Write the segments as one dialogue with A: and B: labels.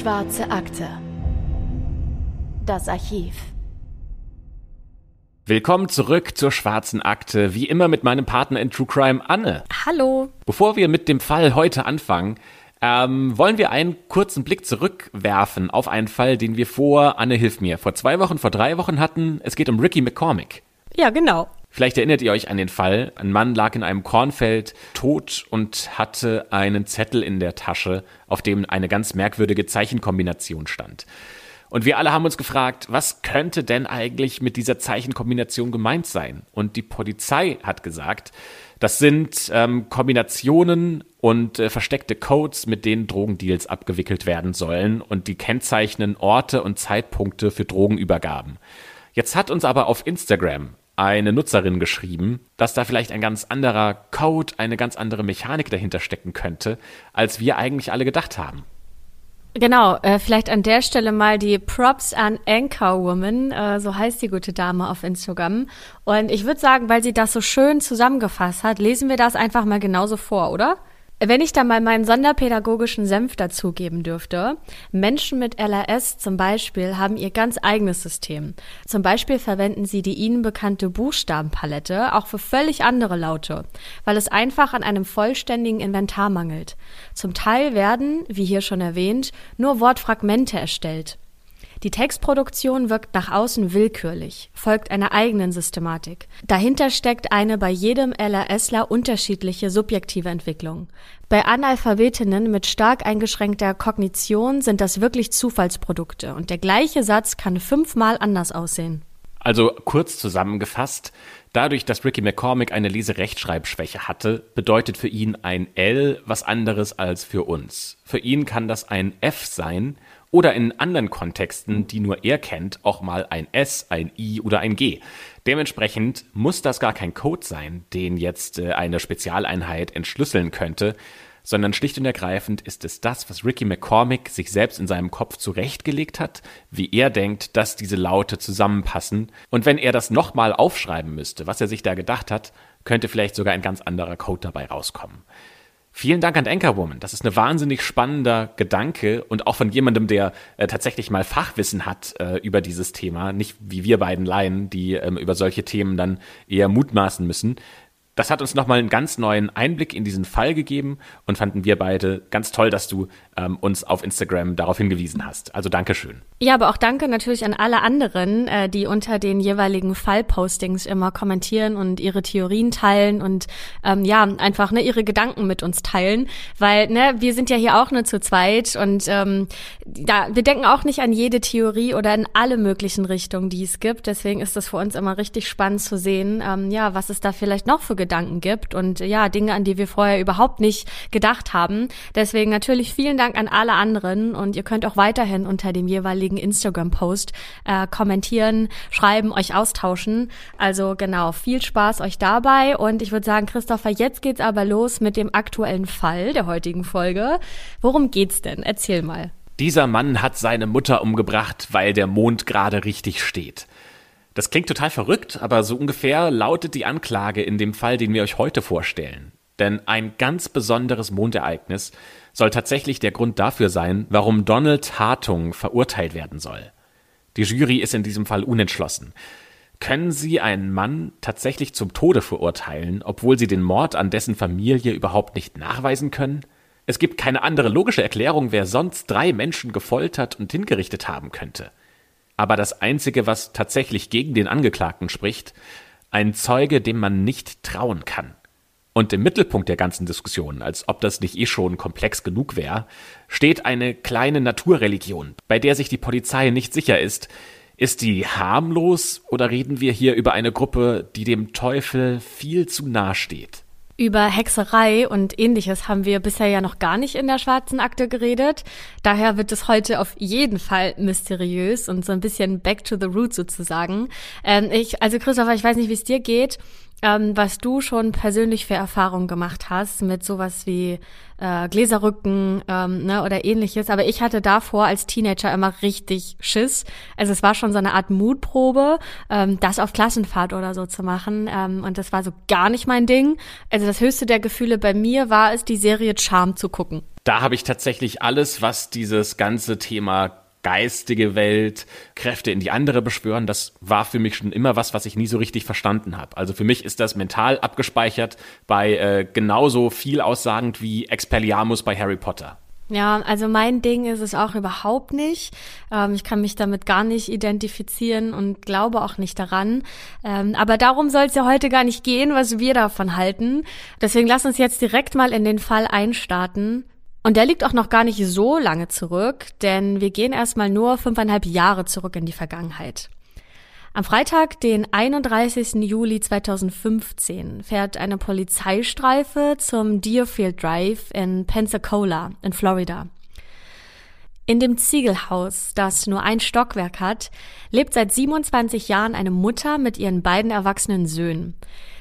A: Schwarze Akte. Das Archiv.
B: Willkommen zurück zur Schwarzen Akte, wie immer mit meinem Partner in True Crime, Anne.
C: Hallo.
B: Bevor wir mit dem Fall heute anfangen, ähm, wollen wir einen kurzen Blick zurückwerfen auf einen Fall, den wir vor, Anne hilf mir, vor zwei Wochen, vor drei Wochen hatten. Es geht um Ricky McCormick.
C: Ja, genau.
B: Vielleicht erinnert ihr euch an den Fall. Ein Mann lag in einem Kornfeld tot und hatte einen Zettel in der Tasche, auf dem eine ganz merkwürdige Zeichenkombination stand. Und wir alle haben uns gefragt, was könnte denn eigentlich mit dieser Zeichenkombination gemeint sein? Und die Polizei hat gesagt, das sind ähm, Kombinationen und äh, versteckte Codes, mit denen Drogendeals abgewickelt werden sollen und die kennzeichnen Orte und Zeitpunkte für Drogenübergaben. Jetzt hat uns aber auf Instagram eine Nutzerin geschrieben, dass da vielleicht ein ganz anderer Code, eine ganz andere Mechanik dahinter stecken könnte, als wir eigentlich alle gedacht haben.
C: Genau, äh, vielleicht an der Stelle mal die Props an Anchor Woman, äh, so heißt die gute Dame auf Instagram. Und ich würde sagen, weil sie das so schön zusammengefasst hat, lesen wir das einfach mal genauso vor, oder? Wenn ich da mal meinen sonderpädagogischen Senf dazugeben dürfte, Menschen mit LRS zum Beispiel haben ihr ganz eigenes System. Zum Beispiel verwenden sie die ihnen bekannte Buchstabenpalette auch für völlig andere Laute, weil es einfach an einem vollständigen Inventar mangelt. Zum Teil werden, wie hier schon erwähnt, nur Wortfragmente erstellt. Die Textproduktion wirkt nach außen willkürlich, folgt einer eigenen Systematik. Dahinter steckt eine bei jedem LRSler unterschiedliche subjektive Entwicklung. Bei Analphabetinnen mit stark eingeschränkter Kognition sind das wirklich Zufallsprodukte und der gleiche Satz kann fünfmal anders aussehen.
B: Also kurz zusammengefasst, dadurch, dass Ricky McCormick eine Leserechtschreibschwäche hatte, bedeutet für ihn ein L was anderes als für uns. Für ihn kann das ein F sein oder in anderen Kontexten, die nur er kennt, auch mal ein S, ein I oder ein G. Dementsprechend muss das gar kein Code sein, den jetzt äh, eine Spezialeinheit entschlüsseln könnte, sondern schlicht und ergreifend ist es das, was Ricky McCormick sich selbst in seinem Kopf zurechtgelegt hat, wie er denkt, dass diese Laute zusammenpassen. Und wenn er das nochmal aufschreiben müsste, was er sich da gedacht hat, könnte vielleicht sogar ein ganz anderer Code dabei rauskommen. Vielen Dank an Anchorwoman. Das ist ein wahnsinnig spannender Gedanke und auch von jemandem, der äh, tatsächlich mal Fachwissen hat äh, über dieses Thema, nicht wie wir beiden Laien, die ähm, über solche Themen dann eher mutmaßen müssen. Das hat uns nochmal einen ganz neuen Einblick in diesen Fall gegeben und fanden wir beide ganz toll, dass du ähm, uns auf Instagram darauf hingewiesen hast. Also Dankeschön.
C: Ja, aber auch danke natürlich an alle anderen, äh, die unter den jeweiligen Fallpostings immer kommentieren und ihre Theorien teilen und ähm, ja, einfach ne, ihre Gedanken mit uns teilen. Weil ne, wir sind ja hier auch nur zu zweit und ähm, da, wir denken auch nicht an jede Theorie oder in alle möglichen Richtungen, die es gibt. Deswegen ist das für uns immer richtig spannend zu sehen, ähm, ja, was es da vielleicht noch für Gedanken gibt und ja, Dinge, an die wir vorher überhaupt nicht gedacht haben. Deswegen natürlich vielen Dank an alle anderen und ihr könnt auch weiterhin unter dem jeweiligen Instagram-Post äh, kommentieren, schreiben, euch austauschen. Also genau, viel Spaß euch dabei und ich würde sagen, Christopher, jetzt geht's aber los mit dem aktuellen Fall der heutigen Folge. Worum geht's denn? Erzähl mal.
B: Dieser Mann hat seine Mutter umgebracht, weil der Mond gerade richtig steht. Das klingt total verrückt, aber so ungefähr lautet die Anklage in dem Fall, den wir euch heute vorstellen. Denn ein ganz besonderes Mondereignis soll tatsächlich der Grund dafür sein, warum Donald Hartung verurteilt werden soll. Die Jury ist in diesem Fall unentschlossen. Können Sie einen Mann tatsächlich zum Tode verurteilen, obwohl Sie den Mord an dessen Familie überhaupt nicht nachweisen können? Es gibt keine andere logische Erklärung, wer sonst drei Menschen gefoltert und hingerichtet haben könnte aber das Einzige, was tatsächlich gegen den Angeklagten spricht, ein Zeuge, dem man nicht trauen kann. Und im Mittelpunkt der ganzen Diskussion, als ob das nicht eh schon komplex genug wäre, steht eine kleine Naturreligion, bei der sich die Polizei nicht sicher ist, ist die harmlos oder reden wir hier über eine Gruppe, die dem Teufel viel zu nahe steht?
C: Über Hexerei und ähnliches haben wir bisher ja noch gar nicht in der schwarzen Akte geredet. Daher wird es heute auf jeden Fall mysteriös und so ein bisschen back to the root sozusagen. Ähm, ich, also Christopher, ich weiß nicht, wie es dir geht ähm, was du schon persönlich für Erfahrungen gemacht hast mit sowas wie äh, Gläserrücken ähm, ne, oder ähnliches. Aber ich hatte davor als Teenager immer richtig Schiss. Also es war schon so eine Art Mutprobe, ähm, das auf Klassenfahrt oder so zu machen. Ähm, und das war so gar nicht mein Ding. Also das höchste der Gefühle bei mir war es, die Serie Charm zu gucken.
B: Da habe ich tatsächlich alles, was dieses ganze Thema geistige Welt, Kräfte in die andere beschwören, das war für mich schon immer was, was ich nie so richtig verstanden habe. Also für mich ist das mental abgespeichert bei äh, genauso viel aussagend wie Expelliarmus bei Harry Potter.
C: Ja, also mein Ding ist es auch überhaupt nicht. Ähm, ich kann mich damit gar nicht identifizieren und glaube auch nicht daran. Ähm, aber darum soll es ja heute gar nicht gehen, was wir davon halten. Deswegen lass uns jetzt direkt mal in den Fall einstarten. Und der liegt auch noch gar nicht so lange zurück, denn wir gehen erstmal nur fünfeinhalb Jahre zurück in die Vergangenheit. Am Freitag, den 31. Juli 2015, fährt eine Polizeistreife zum Deerfield Drive in Pensacola in Florida. In dem Ziegelhaus, das nur ein Stockwerk hat, lebt seit 27 Jahren eine Mutter mit ihren beiden erwachsenen Söhnen.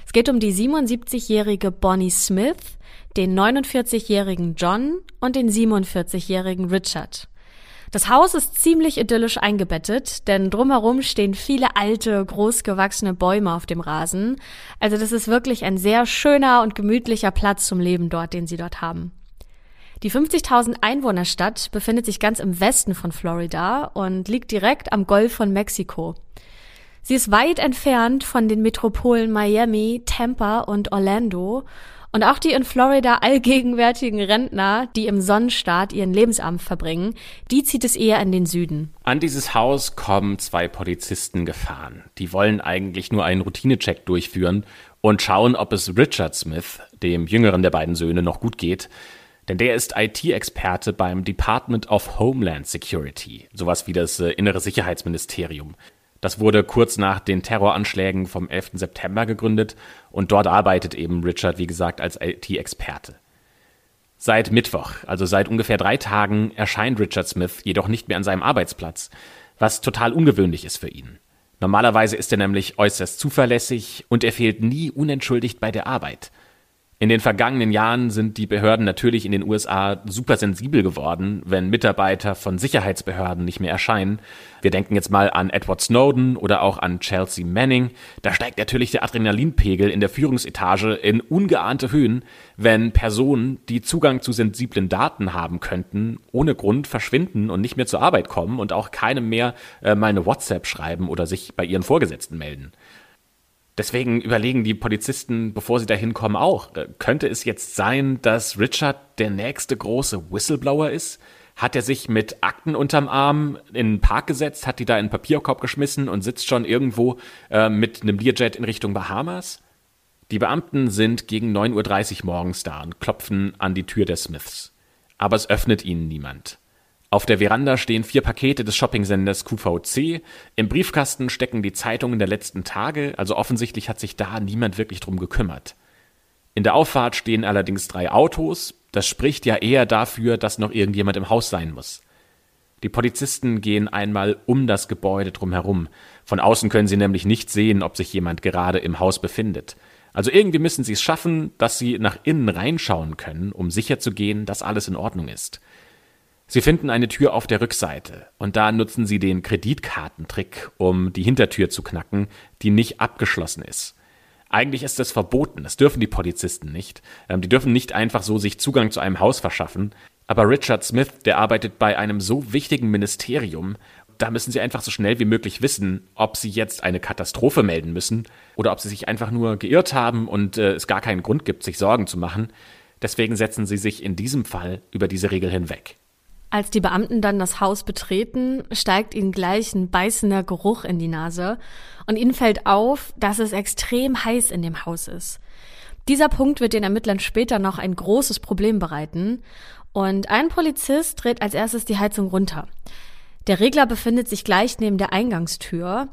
C: Es geht um die 77-jährige Bonnie Smith, den 49-jährigen John und den 47-jährigen Richard. Das Haus ist ziemlich idyllisch eingebettet, denn drumherum stehen viele alte, großgewachsene Bäume auf dem Rasen. Also das ist wirklich ein sehr schöner und gemütlicher Platz zum Leben dort, den sie dort haben. Die 50.000 Einwohnerstadt befindet sich ganz im Westen von Florida und liegt direkt am Golf von Mexiko. Sie ist weit entfernt von den Metropolen Miami, Tampa und Orlando und auch die in Florida allgegenwärtigen Rentner, die im Sonnenstaat ihren Lebensabend verbringen, die zieht es eher in den Süden.
B: An dieses Haus kommen zwei Polizisten gefahren. Die wollen eigentlich nur einen Routinecheck durchführen und schauen, ob es Richard Smith, dem jüngeren der beiden Söhne, noch gut geht. Denn der ist IT-Experte beim Department of Homeland Security, sowas wie das äh, Innere Sicherheitsministerium. Das wurde kurz nach den Terroranschlägen vom 11. September gegründet und dort arbeitet eben Richard, wie gesagt, als IT-Experte. Seit Mittwoch, also seit ungefähr drei Tagen, erscheint Richard Smith jedoch nicht mehr an seinem Arbeitsplatz, was total ungewöhnlich ist für ihn. Normalerweise ist er nämlich äußerst zuverlässig und er fehlt nie unentschuldigt bei der Arbeit. In den vergangenen Jahren sind die Behörden natürlich in den USA super sensibel geworden, wenn Mitarbeiter von Sicherheitsbehörden nicht mehr erscheinen. Wir denken jetzt mal an Edward Snowden oder auch an Chelsea Manning. Da steigt natürlich der Adrenalinpegel in der Führungsetage in ungeahnte Höhen, wenn Personen, die Zugang zu sensiblen Daten haben könnten, ohne Grund verschwinden und nicht mehr zur Arbeit kommen und auch keinem mehr äh, mal eine WhatsApp schreiben oder sich bei ihren Vorgesetzten melden. Deswegen überlegen die Polizisten, bevor sie da hinkommen, auch, äh, könnte es jetzt sein, dass Richard der nächste große Whistleblower ist? Hat er sich mit Akten unterm Arm in den Park gesetzt, hat die da in den Papierkorb geschmissen und sitzt schon irgendwo äh, mit einem Learjet in Richtung Bahamas? Die Beamten sind gegen 9.30 Uhr morgens da und klopfen an die Tür der Smiths. Aber es öffnet ihnen niemand. Auf der Veranda stehen vier Pakete des Shoppingsenders QVC. Im Briefkasten stecken die Zeitungen der letzten Tage, also offensichtlich hat sich da niemand wirklich drum gekümmert. In der Auffahrt stehen allerdings drei Autos. Das spricht ja eher dafür, dass noch irgendjemand im Haus sein muss. Die Polizisten gehen einmal um das Gebäude drumherum. Von außen können sie nämlich nicht sehen, ob sich jemand gerade im Haus befindet. Also irgendwie müssen sie es schaffen, dass sie nach innen reinschauen können, um sicherzugehen, dass alles in Ordnung ist. Sie finden eine Tür auf der Rückseite und da nutzen Sie den Kreditkartentrick, um die Hintertür zu knacken, die nicht abgeschlossen ist. Eigentlich ist das verboten, das dürfen die Polizisten nicht. Ähm, die dürfen nicht einfach so sich Zugang zu einem Haus verschaffen. Aber Richard Smith, der arbeitet bei einem so wichtigen Ministerium, da müssen sie einfach so schnell wie möglich wissen, ob sie jetzt eine Katastrophe melden müssen oder ob sie sich einfach nur geirrt haben und äh, es gar keinen Grund gibt, sich Sorgen zu machen. Deswegen setzen sie sich in diesem Fall über diese Regel hinweg.
C: Als die Beamten dann das Haus betreten, steigt ihnen gleich ein beißender Geruch in die Nase und ihnen fällt auf, dass es extrem heiß in dem Haus ist. Dieser Punkt wird den Ermittlern später noch ein großes Problem bereiten und ein Polizist dreht als erstes die Heizung runter. Der Regler befindet sich gleich neben der Eingangstür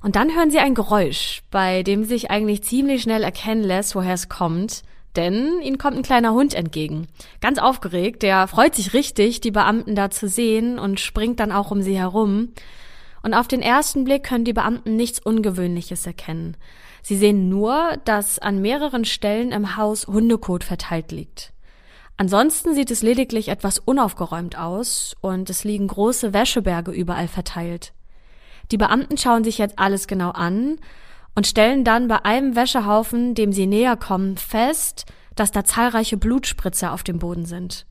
C: und dann hören sie ein Geräusch, bei dem sich eigentlich ziemlich schnell erkennen lässt, woher es kommt denn ihnen kommt ein kleiner Hund entgegen. Ganz aufgeregt, der freut sich richtig, die Beamten da zu sehen und springt dann auch um sie herum. Und auf den ersten Blick können die Beamten nichts Ungewöhnliches erkennen. Sie sehen nur, dass an mehreren Stellen im Haus Hundekot verteilt liegt. Ansonsten sieht es lediglich etwas unaufgeräumt aus und es liegen große Wäscheberge überall verteilt. Die Beamten schauen sich jetzt alles genau an und stellen dann bei einem Wäschehaufen, dem sie näher kommen, fest, dass da zahlreiche Blutspritzer auf dem Boden sind.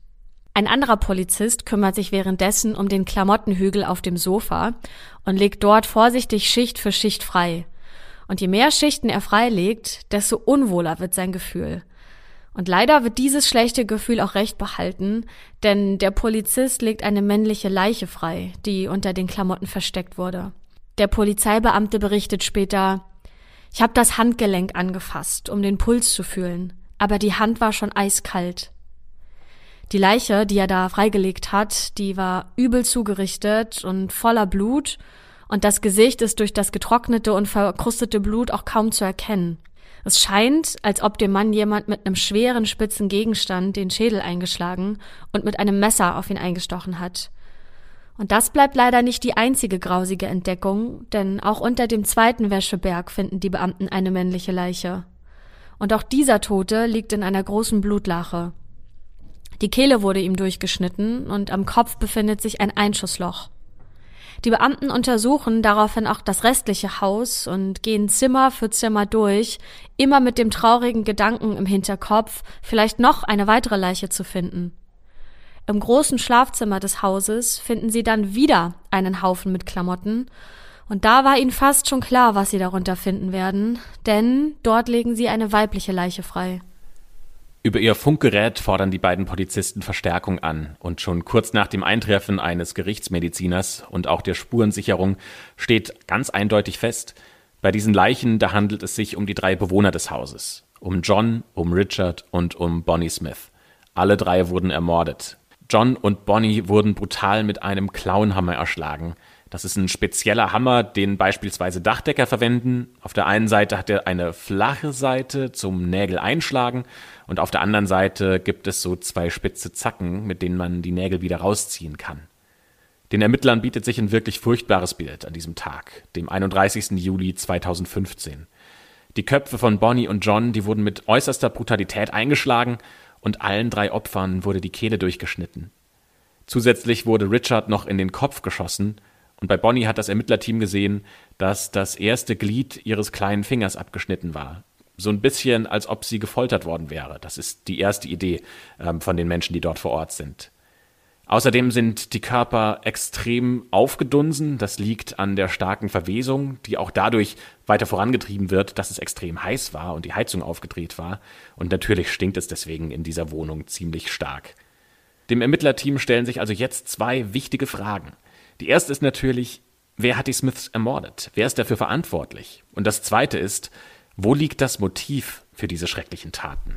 C: Ein anderer Polizist kümmert sich währenddessen um den Klamottenhügel auf dem Sofa und legt dort vorsichtig Schicht für Schicht frei. Und je mehr Schichten er freilegt, desto unwohler wird sein Gefühl. Und leider wird dieses schlechte Gefühl auch recht behalten, denn der Polizist legt eine männliche Leiche frei, die unter den Klamotten versteckt wurde. Der Polizeibeamte berichtet später, ich habe das Handgelenk angefasst, um den Puls zu fühlen, aber die Hand war schon eiskalt. Die Leiche, die er da freigelegt hat, die war übel zugerichtet und voller Blut, und das Gesicht ist durch das getrocknete und verkrustete Blut auch kaum zu erkennen. Es scheint, als ob dem Mann jemand mit einem schweren, spitzen Gegenstand den Schädel eingeschlagen und mit einem Messer auf ihn eingestochen hat. Und das bleibt leider nicht die einzige grausige Entdeckung, denn auch unter dem zweiten Wäscheberg finden die Beamten eine männliche Leiche. Und auch dieser Tote liegt in einer großen Blutlache. Die Kehle wurde ihm durchgeschnitten und am Kopf befindet sich ein Einschussloch. Die Beamten untersuchen daraufhin auch das restliche Haus und gehen Zimmer für Zimmer durch, immer mit dem traurigen Gedanken im Hinterkopf, vielleicht noch eine weitere Leiche zu finden. Im großen Schlafzimmer des Hauses finden sie dann wieder einen Haufen mit Klamotten, und da war ihnen fast schon klar, was sie darunter finden werden, denn dort legen sie eine weibliche Leiche frei.
B: Über ihr Funkgerät fordern die beiden Polizisten Verstärkung an und schon kurz nach dem Eintreffen eines Gerichtsmediziners und auch der Spurensicherung steht ganz eindeutig fest, bei diesen Leichen, da handelt es sich um die drei Bewohner des Hauses, um John, um Richard und um Bonnie Smith. Alle drei wurden ermordet. John und Bonnie wurden brutal mit einem Klauenhammer erschlagen, das ist ein spezieller Hammer, den beispielsweise Dachdecker verwenden. Auf der einen Seite hat er eine flache Seite zum Nägel einschlagen und auf der anderen Seite gibt es so zwei spitze Zacken, mit denen man die Nägel wieder rausziehen kann. Den Ermittlern bietet sich ein wirklich furchtbares Bild an diesem Tag, dem 31. Juli 2015. Die Köpfe von Bonnie und John, die wurden mit äußerster Brutalität eingeschlagen und allen drei Opfern wurde die Kehle durchgeschnitten. Zusätzlich wurde Richard noch in den Kopf geschossen und bei Bonnie hat das Ermittlerteam gesehen, dass das erste Glied ihres kleinen Fingers abgeschnitten war. So ein bisschen, als ob sie gefoltert worden wäre. Das ist die erste Idee ähm, von den Menschen, die dort vor Ort sind. Außerdem sind die Körper extrem aufgedunsen. Das liegt an der starken Verwesung, die auch dadurch weiter vorangetrieben wird, dass es extrem heiß war und die Heizung aufgedreht war. Und natürlich stinkt es deswegen in dieser Wohnung ziemlich stark. Dem Ermittlerteam stellen sich also jetzt zwei wichtige Fragen. Die erste ist natürlich, wer hat die Smiths ermordet? Wer ist dafür verantwortlich? Und das zweite ist, wo liegt das Motiv für diese schrecklichen Taten?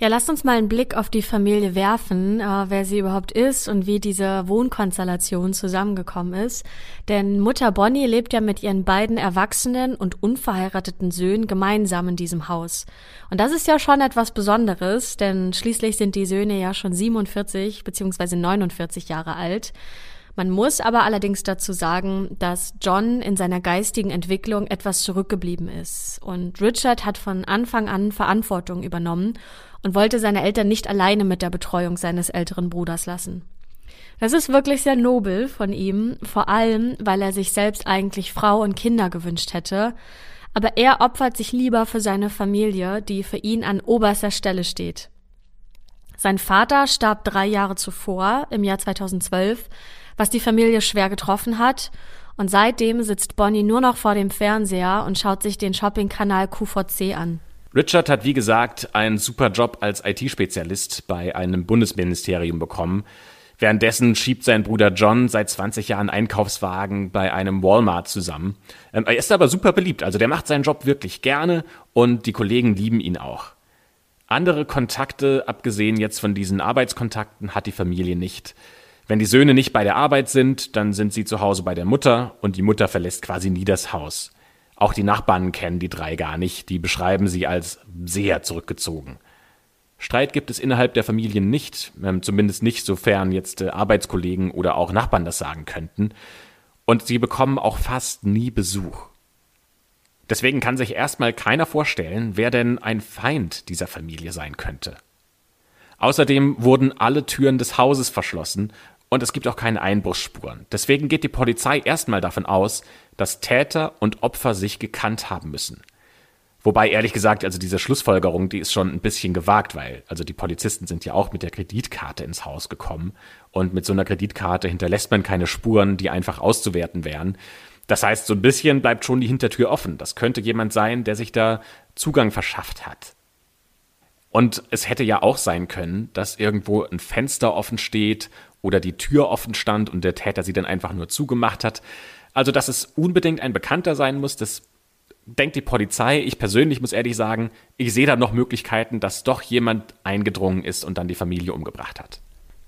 C: Ja, lasst uns mal einen Blick auf die Familie werfen, äh, wer sie überhaupt ist und wie diese Wohnkonstellation zusammengekommen ist. Denn Mutter Bonnie lebt ja mit ihren beiden erwachsenen und unverheirateten Söhnen gemeinsam in diesem Haus. Und das ist ja schon etwas Besonderes, denn schließlich sind die Söhne ja schon 47 bzw. 49 Jahre alt. Man muss aber allerdings dazu sagen, dass John in seiner geistigen Entwicklung etwas zurückgeblieben ist. Und Richard hat von Anfang an Verantwortung übernommen und wollte seine Eltern nicht alleine mit der Betreuung seines älteren Bruders lassen. Das ist wirklich sehr nobel von ihm, vor allem, weil er sich selbst eigentlich Frau und Kinder gewünscht hätte. Aber er opfert sich lieber für seine Familie, die für ihn an oberster Stelle steht. Sein Vater starb drei Jahre zuvor, im Jahr 2012, was die Familie schwer getroffen hat. Und seitdem sitzt Bonnie nur noch vor dem Fernseher und schaut sich den Shopping-Kanal QVC an.
B: Richard hat, wie gesagt, einen super Job als IT-Spezialist bei einem Bundesministerium bekommen. Währenddessen schiebt sein Bruder John seit 20 Jahren Einkaufswagen bei einem Walmart zusammen. Ähm, er ist aber super beliebt, also der macht seinen Job wirklich gerne und die Kollegen lieben ihn auch. Andere Kontakte, abgesehen jetzt von diesen Arbeitskontakten, hat die Familie nicht. Wenn die Söhne nicht bei der Arbeit sind, dann sind sie zu Hause bei der Mutter und die Mutter verlässt quasi nie das Haus. Auch die Nachbarn kennen die drei gar nicht, die beschreiben sie als sehr zurückgezogen. Streit gibt es innerhalb der Familien nicht, ähm, zumindest nicht, sofern jetzt äh, Arbeitskollegen oder auch Nachbarn das sagen könnten. Und sie bekommen auch fast nie Besuch. Deswegen kann sich erstmal keiner vorstellen, wer denn ein Feind dieser Familie sein könnte. Außerdem wurden alle Türen des Hauses verschlossen und es gibt auch keine Einbruchsspuren. Deswegen geht die Polizei erstmal davon aus, dass Täter und Opfer sich gekannt haben müssen. Wobei ehrlich gesagt, also diese Schlussfolgerung, die ist schon ein bisschen gewagt, weil also die Polizisten sind ja auch mit der Kreditkarte ins Haus gekommen und mit so einer Kreditkarte hinterlässt man keine Spuren, die einfach auszuwerten wären. Das heißt, so ein bisschen bleibt schon die Hintertür offen. Das könnte jemand sein, der sich da Zugang verschafft hat. Und es hätte ja auch sein können, dass irgendwo ein Fenster offen steht oder die Tür offen stand und der Täter sie dann einfach nur zugemacht hat. Also, dass es unbedingt ein Bekannter sein muss, das denkt die Polizei. Ich persönlich muss ehrlich sagen, ich sehe da noch Möglichkeiten, dass doch jemand eingedrungen ist und dann die Familie umgebracht hat.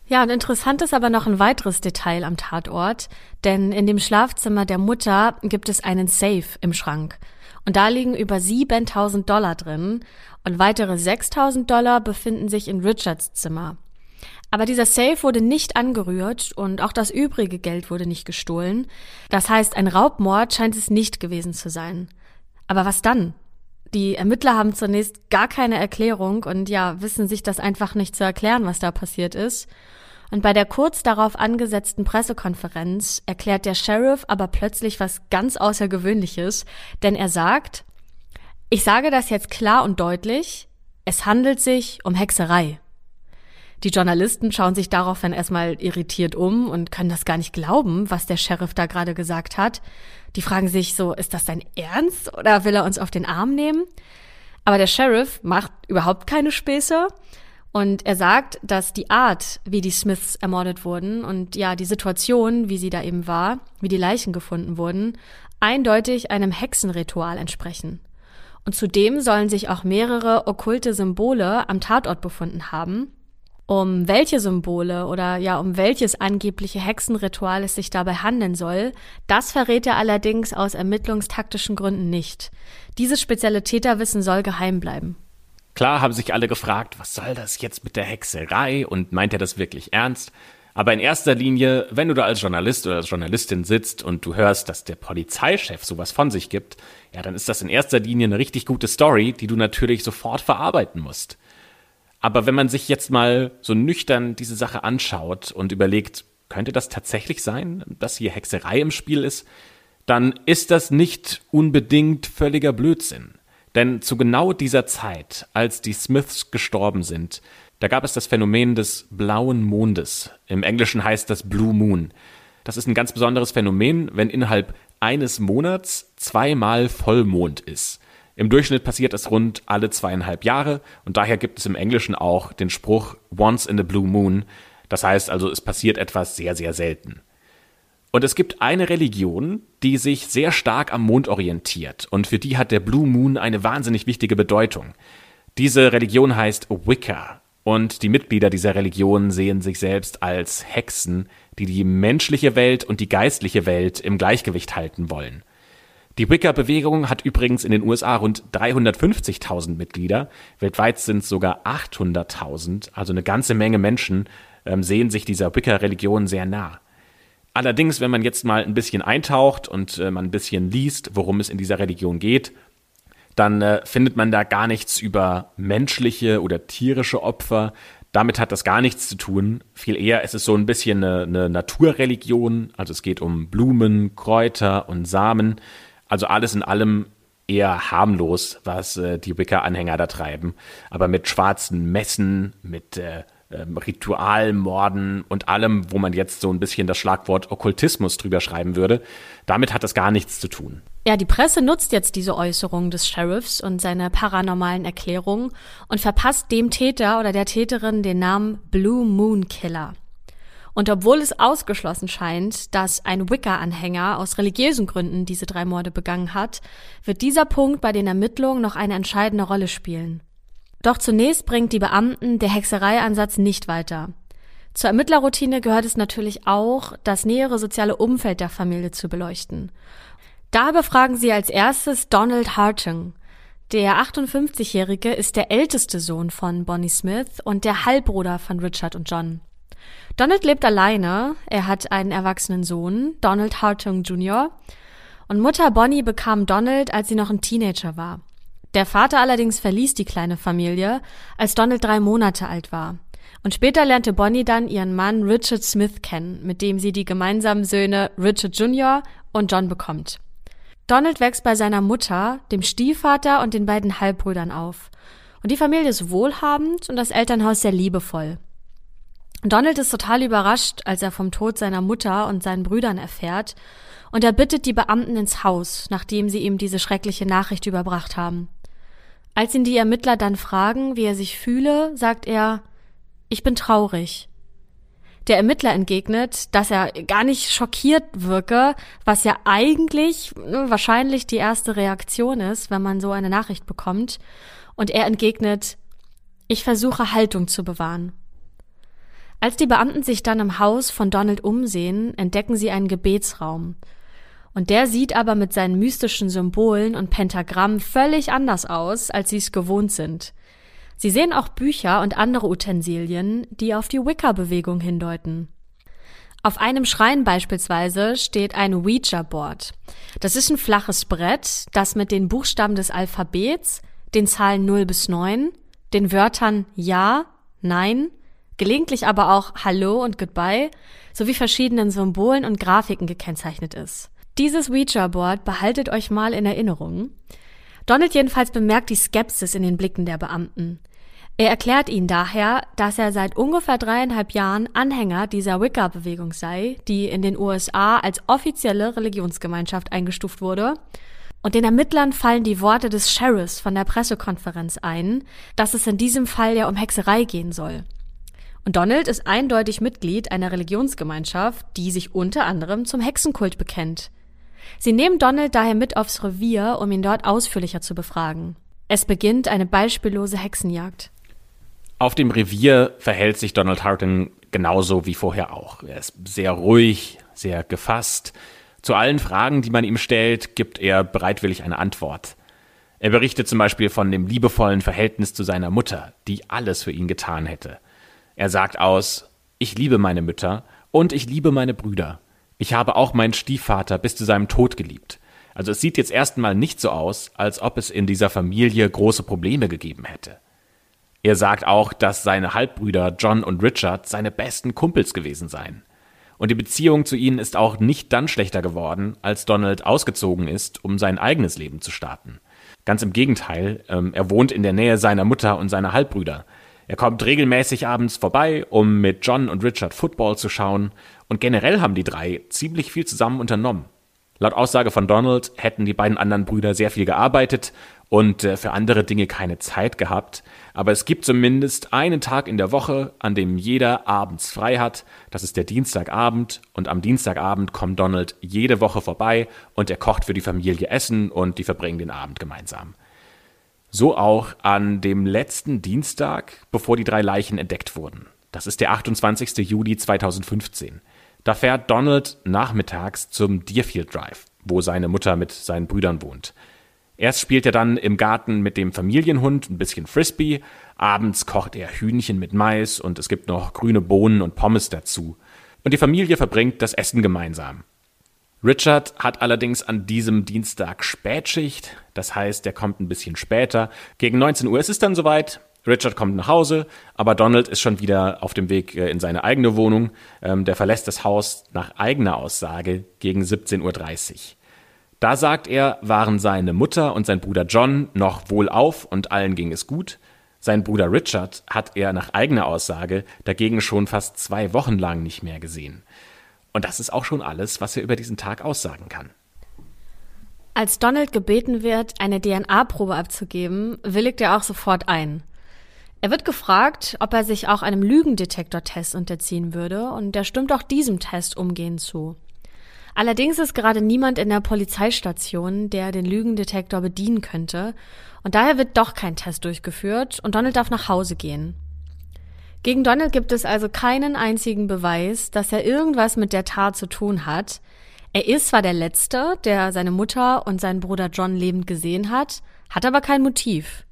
C: Ja, und interessant ist aber noch ein weiteres Detail am Tatort, denn in dem Schlafzimmer der Mutter gibt es einen Safe im Schrank. Und da liegen über 7000 Dollar drin und weitere 6000 Dollar befinden sich in Richards Zimmer. Aber dieser Safe wurde nicht angerührt und auch das übrige Geld wurde nicht gestohlen. Das heißt, ein Raubmord scheint es nicht gewesen zu sein. Aber was dann? Die Ermittler haben zunächst gar keine Erklärung und ja, wissen sich das einfach nicht zu erklären, was da passiert ist. Und bei der kurz darauf angesetzten Pressekonferenz erklärt der Sheriff aber plötzlich was ganz Außergewöhnliches, denn er sagt, ich sage das jetzt klar und deutlich, es handelt sich um Hexerei. Die Journalisten schauen sich daraufhin erstmal irritiert um und können das gar nicht glauben, was der Sheriff da gerade gesagt hat. Die fragen sich so, ist das dein Ernst oder will er uns auf den Arm nehmen? Aber der Sheriff macht überhaupt keine Späße und er sagt, dass die Art, wie die Smiths ermordet wurden und ja, die Situation, wie sie da eben war, wie die Leichen gefunden wurden, eindeutig einem Hexenritual entsprechen. Und zudem sollen sich auch mehrere okkulte Symbole am Tatort befunden haben, um welche Symbole oder ja, um welches angebliche Hexenritual es sich dabei handeln soll, das verrät er allerdings aus ermittlungstaktischen Gründen nicht. Dieses spezielle Täterwissen soll geheim bleiben.
B: Klar haben sich alle gefragt, was soll das jetzt mit der Hexerei und meint er das wirklich ernst? Aber in erster Linie, wenn du da als Journalist oder als Journalistin sitzt und du hörst, dass der Polizeichef sowas von sich gibt, ja, dann ist das in erster Linie eine richtig gute Story, die du natürlich sofort verarbeiten musst. Aber wenn man sich jetzt mal so nüchtern diese Sache anschaut und überlegt, könnte das tatsächlich sein, dass hier Hexerei im Spiel ist, dann ist das nicht unbedingt völliger Blödsinn. Denn zu genau dieser Zeit, als die Smiths gestorben sind, da gab es das Phänomen des blauen Mondes. Im Englischen heißt das Blue Moon. Das ist ein ganz besonderes Phänomen, wenn innerhalb eines Monats zweimal Vollmond ist. Im Durchschnitt passiert es rund alle zweieinhalb Jahre und daher gibt es im Englischen auch den Spruch Once in a Blue Moon. Das heißt also, es passiert etwas sehr, sehr selten. Und es gibt eine Religion, die sich sehr stark am Mond orientiert und für die hat der Blue Moon eine wahnsinnig wichtige Bedeutung. Diese Religion heißt Wicca und die Mitglieder dieser Religion sehen sich selbst als Hexen, die die menschliche Welt und die geistliche Welt im Gleichgewicht halten wollen. Die Wicca-Bewegung hat übrigens in den USA rund 350.000 Mitglieder. Weltweit sind es sogar 800.000. Also eine ganze Menge Menschen ähm, sehen sich dieser Wicca-Religion sehr nah. Allerdings, wenn man jetzt mal ein bisschen eintaucht und äh, man ein bisschen liest, worum es in dieser Religion geht, dann äh, findet man da gar nichts über menschliche oder tierische Opfer. Damit hat das gar nichts zu tun. Viel eher ist es so ein bisschen eine, eine Naturreligion. Also es geht um Blumen, Kräuter und Samen. Also alles in allem eher harmlos, was äh, die Wicca-Anhänger da treiben. Aber mit schwarzen Messen, mit äh, ähm, Ritualmorden und allem, wo man jetzt so ein bisschen das Schlagwort Okkultismus drüber schreiben würde, damit hat das gar nichts zu tun.
C: Ja, die Presse nutzt jetzt diese Äußerung des Sheriffs und seine paranormalen Erklärungen und verpasst dem Täter oder der Täterin den Namen Blue Moon Killer. Und obwohl es ausgeschlossen scheint, dass ein Wicca-Anhänger aus religiösen Gründen diese drei Morde begangen hat, wird dieser Punkt bei den Ermittlungen noch eine entscheidende Rolle spielen. Doch zunächst bringt die Beamten der Hexereiansatz nicht weiter. Zur Ermittlerroutine gehört es natürlich auch, das nähere soziale Umfeld der Familie zu beleuchten. Da befragen sie als erstes Donald Hartung. Der 58-Jährige ist der älteste Sohn von Bonnie Smith und der Halbbruder von Richard und John. Donald lebt alleine. Er hat einen erwachsenen Sohn, Donald Hartung Jr. Und Mutter Bonnie bekam Donald, als sie noch ein Teenager war. Der Vater allerdings verließ die kleine Familie, als Donald drei Monate alt war. Und später lernte Bonnie dann ihren Mann Richard Smith kennen, mit dem sie die gemeinsamen Söhne Richard Jr. und John bekommt. Donald wächst bei seiner Mutter, dem Stiefvater und den beiden Halbbrüdern auf. Und die Familie ist wohlhabend und das Elternhaus sehr liebevoll. Donald ist total überrascht, als er vom Tod seiner Mutter und seinen Brüdern erfährt, und er bittet die Beamten ins Haus, nachdem sie ihm diese schreckliche Nachricht überbracht haben. Als ihn die Ermittler dann fragen, wie er sich fühle, sagt er, ich bin traurig. Der Ermittler entgegnet, dass er gar nicht schockiert wirke, was ja eigentlich ne, wahrscheinlich die erste Reaktion ist, wenn man so eine Nachricht bekommt. Und er entgegnet, ich versuche Haltung zu bewahren. Als die Beamten sich dann im Haus von Donald umsehen, entdecken sie einen Gebetsraum. Und der sieht aber mit seinen mystischen Symbolen und Pentagrammen völlig anders aus, als sie es gewohnt sind. Sie sehen auch Bücher und andere Utensilien, die auf die Wicca-Bewegung hindeuten. Auf einem Schrein beispielsweise steht ein Ouija-Board. Das ist ein flaches Brett, das mit den Buchstaben des Alphabets, den Zahlen 0 bis 9, den Wörtern Ja, Nein, gelegentlich aber auch Hallo und Goodbye sowie verschiedenen Symbolen und Grafiken gekennzeichnet ist. Dieses Ouija-Board behaltet euch mal in Erinnerung. Donald jedenfalls bemerkt die Skepsis in den Blicken der Beamten. Er erklärt ihnen daher, dass er seit ungefähr dreieinhalb Jahren Anhänger dieser Wicca-Bewegung sei, die in den USA als offizielle Religionsgemeinschaft eingestuft wurde. Und den Ermittlern fallen die Worte des Sheriffs von der Pressekonferenz ein, dass es in diesem Fall ja um Hexerei gehen soll. Und Donald ist eindeutig Mitglied einer Religionsgemeinschaft, die sich unter anderem zum Hexenkult bekennt. Sie nehmen Donald daher mit aufs Revier, um ihn dort ausführlicher zu befragen. Es beginnt eine beispiellose Hexenjagd.
B: Auf dem Revier verhält sich Donald Harton genauso wie vorher auch. Er ist sehr ruhig, sehr gefasst. Zu allen Fragen, die man ihm stellt, gibt er bereitwillig eine Antwort. Er berichtet zum Beispiel von dem liebevollen Verhältnis zu seiner Mutter, die alles für ihn getan hätte. Er sagt aus, ich liebe meine Mütter und ich liebe meine Brüder. Ich habe auch meinen Stiefvater bis zu seinem Tod geliebt. Also es sieht jetzt erstmal nicht so aus, als ob es in dieser Familie große Probleme gegeben hätte. Er sagt auch, dass seine Halbbrüder John und Richard seine besten Kumpels gewesen seien. Und die Beziehung zu ihnen ist auch nicht dann schlechter geworden, als Donald ausgezogen ist, um sein eigenes Leben zu starten. Ganz im Gegenteil, ähm, er wohnt in der Nähe seiner Mutter und seiner Halbbrüder. Er kommt regelmäßig abends vorbei, um mit John und Richard Football zu schauen, und generell haben die drei ziemlich viel zusammen unternommen. Laut Aussage von Donald hätten die beiden anderen Brüder sehr viel gearbeitet und äh, für andere Dinge keine Zeit gehabt, aber es gibt zumindest einen Tag in der Woche, an dem jeder abends frei hat, das ist der Dienstagabend, und am Dienstagabend kommt Donald jede Woche vorbei und er kocht für die Familie Essen und die verbringen den Abend gemeinsam. So auch an dem letzten Dienstag, bevor die drei Leichen entdeckt wurden. Das ist der 28. Juli 2015. Da fährt Donald nachmittags zum Deerfield Drive, wo seine Mutter mit seinen Brüdern wohnt. Erst spielt er dann im Garten mit dem Familienhund ein bisschen Frisbee, abends kocht er Hühnchen mit Mais und es gibt noch grüne Bohnen und Pommes dazu. Und die Familie verbringt das Essen gemeinsam. Richard hat allerdings an diesem Dienstag Spätschicht, das heißt, er kommt ein bisschen später. Gegen 19 Uhr ist es dann soweit. Richard kommt nach Hause, aber Donald ist schon wieder auf dem Weg äh, in seine eigene Wohnung. Ähm, der verlässt das Haus nach eigener Aussage gegen 17.30 Uhr. Da sagt er, waren seine Mutter und sein Bruder John noch wohlauf und allen ging es gut. Sein Bruder Richard hat er nach eigener Aussage dagegen schon fast zwei Wochen lang nicht mehr gesehen. Und das ist auch schon alles, was er über diesen Tag aussagen kann.
C: Als Donald gebeten wird, eine DNA-Probe abzugeben, willigt er auch sofort ein. Er wird gefragt, ob er sich auch einem Lügendetektor-Test unterziehen würde, und er stimmt auch diesem Test umgehend zu. Allerdings ist gerade niemand in der Polizeistation, der den Lügendetektor bedienen könnte, und daher wird doch kein Test durchgeführt und Donald darf nach Hause gehen. Gegen Donald gibt es also keinen einzigen Beweis, dass er irgendwas mit der Tat zu tun hat. Er ist zwar der Letzte, der seine Mutter und seinen Bruder John lebend gesehen hat, hat aber kein Motiv.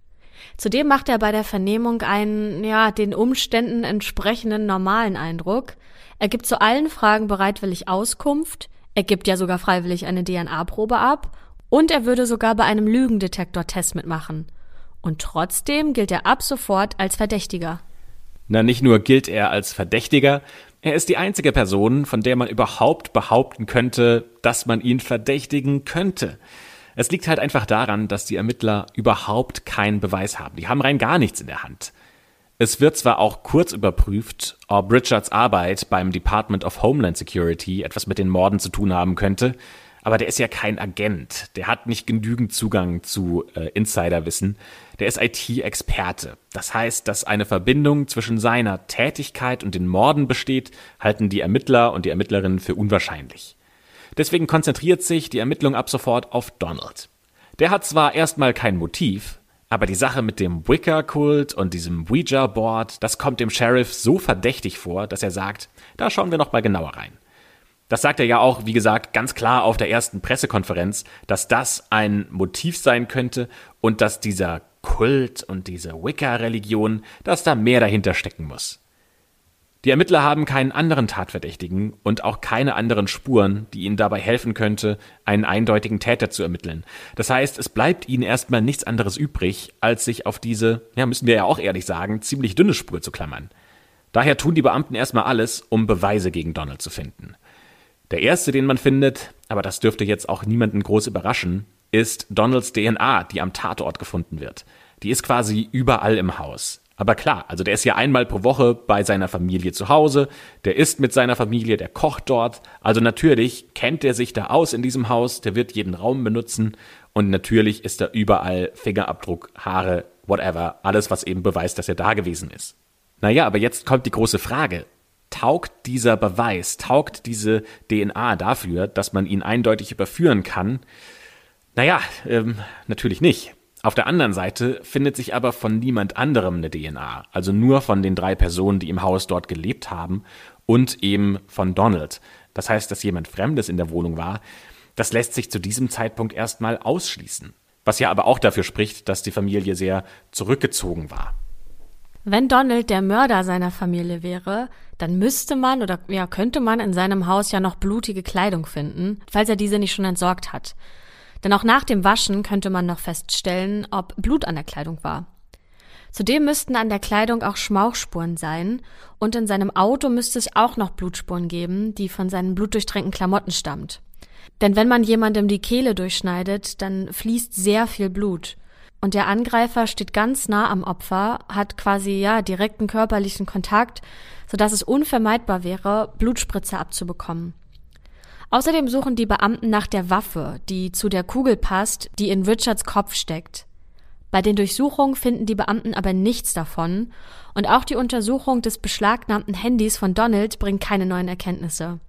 C: Zudem macht er bei der Vernehmung einen, ja, den Umständen entsprechenden normalen Eindruck. Er gibt zu allen Fragen bereitwillig Auskunft, er gibt ja sogar freiwillig eine DNA-Probe ab und er würde sogar bei einem Lügendetektor-Test mitmachen. Und trotzdem gilt er ab sofort als Verdächtiger.
B: Na, nicht nur gilt er als Verdächtiger, Er ist die einzige Person, von der man überhaupt behaupten könnte, dass man ihn verdächtigen könnte. Es liegt halt einfach daran, dass die Ermittler überhaupt keinen Beweis haben. Die haben rein gar nichts in der Hand. Es wird zwar auch kurz überprüft, ob Richards Arbeit beim Department of Homeland Security etwas mit den Morden zu tun haben könnte, aber der ist ja kein Agent. Der hat nicht genügend Zugang zu äh, Insiderwissen. Der ist IT-Experte. Das heißt, dass eine Verbindung zwischen seiner Tätigkeit und den Morden besteht, halten die Ermittler und die Ermittlerinnen für unwahrscheinlich. Deswegen konzentriert sich die Ermittlung ab sofort auf Donald. Der hat zwar erstmal kein Motiv, aber die Sache mit dem Wicca-Kult und diesem Ouija-Board, das kommt dem Sheriff so verdächtig vor, dass er sagt, da schauen wir noch mal genauer rein. Das sagt er ja auch, wie gesagt, ganz klar auf der ersten Pressekonferenz, dass das ein Motiv sein könnte und dass dieser Kult und diese Wicca-Religion, dass da mehr dahinter stecken muss. Die Ermittler haben keinen anderen Tatverdächtigen und auch keine anderen Spuren, die ihnen dabei helfen könnte, einen eindeutigen Täter zu ermitteln. Das heißt, es bleibt ihnen erstmal nichts anderes übrig, als sich auf diese, ja, müssen wir ja auch ehrlich sagen, ziemlich dünne Spur zu klammern. Daher tun die Beamten erstmal alles, um Beweise gegen Donald zu finden. Der erste, den man findet, aber das dürfte jetzt auch niemanden groß überraschen, ist Donalds DNA, die am Tatort gefunden wird. Die ist quasi überall im Haus. Aber klar, also der ist ja einmal pro Woche bei seiner Familie zu Hause, der isst mit seiner Familie, der kocht dort. Also natürlich kennt er sich da aus in diesem Haus, der wird jeden Raum benutzen und natürlich ist da überall Fingerabdruck, Haare, whatever, alles, was eben beweist, dass er da gewesen ist. Naja, aber jetzt kommt die große Frage. Taugt dieser Beweis, taugt diese DNA dafür, dass man ihn eindeutig überführen kann? Naja, ähm, natürlich nicht. Auf der anderen Seite findet sich aber von niemand anderem eine DNA, also nur von den drei Personen, die im Haus dort gelebt haben und eben von Donald. Das heißt, dass jemand Fremdes in der Wohnung war, das lässt sich zu diesem Zeitpunkt erstmal ausschließen. Was ja aber auch dafür spricht, dass die Familie sehr zurückgezogen war.
C: Wenn Donald der Mörder seiner Familie wäre, dann müsste man oder ja, könnte man in seinem Haus ja noch blutige Kleidung finden, falls er diese nicht schon entsorgt hat. Denn auch nach dem Waschen könnte man noch feststellen, ob Blut an der Kleidung war. Zudem müssten an der Kleidung auch Schmauchspuren sein und in seinem Auto müsste es auch noch Blutspuren geben, die von seinen blutdurchtränkten Klamotten stammt. Denn wenn man jemandem die Kehle durchschneidet, dann fließt sehr viel Blut. Und der Angreifer steht ganz nah am Opfer, hat quasi ja direkten körperlichen Kontakt, sodass es unvermeidbar wäre, Blutspritze abzubekommen. Außerdem suchen die Beamten nach der Waffe, die zu der Kugel passt, die in Richards Kopf steckt. Bei den Durchsuchungen finden die Beamten aber nichts davon und auch die Untersuchung des beschlagnahmten Handys von Donald bringt keine neuen Erkenntnisse.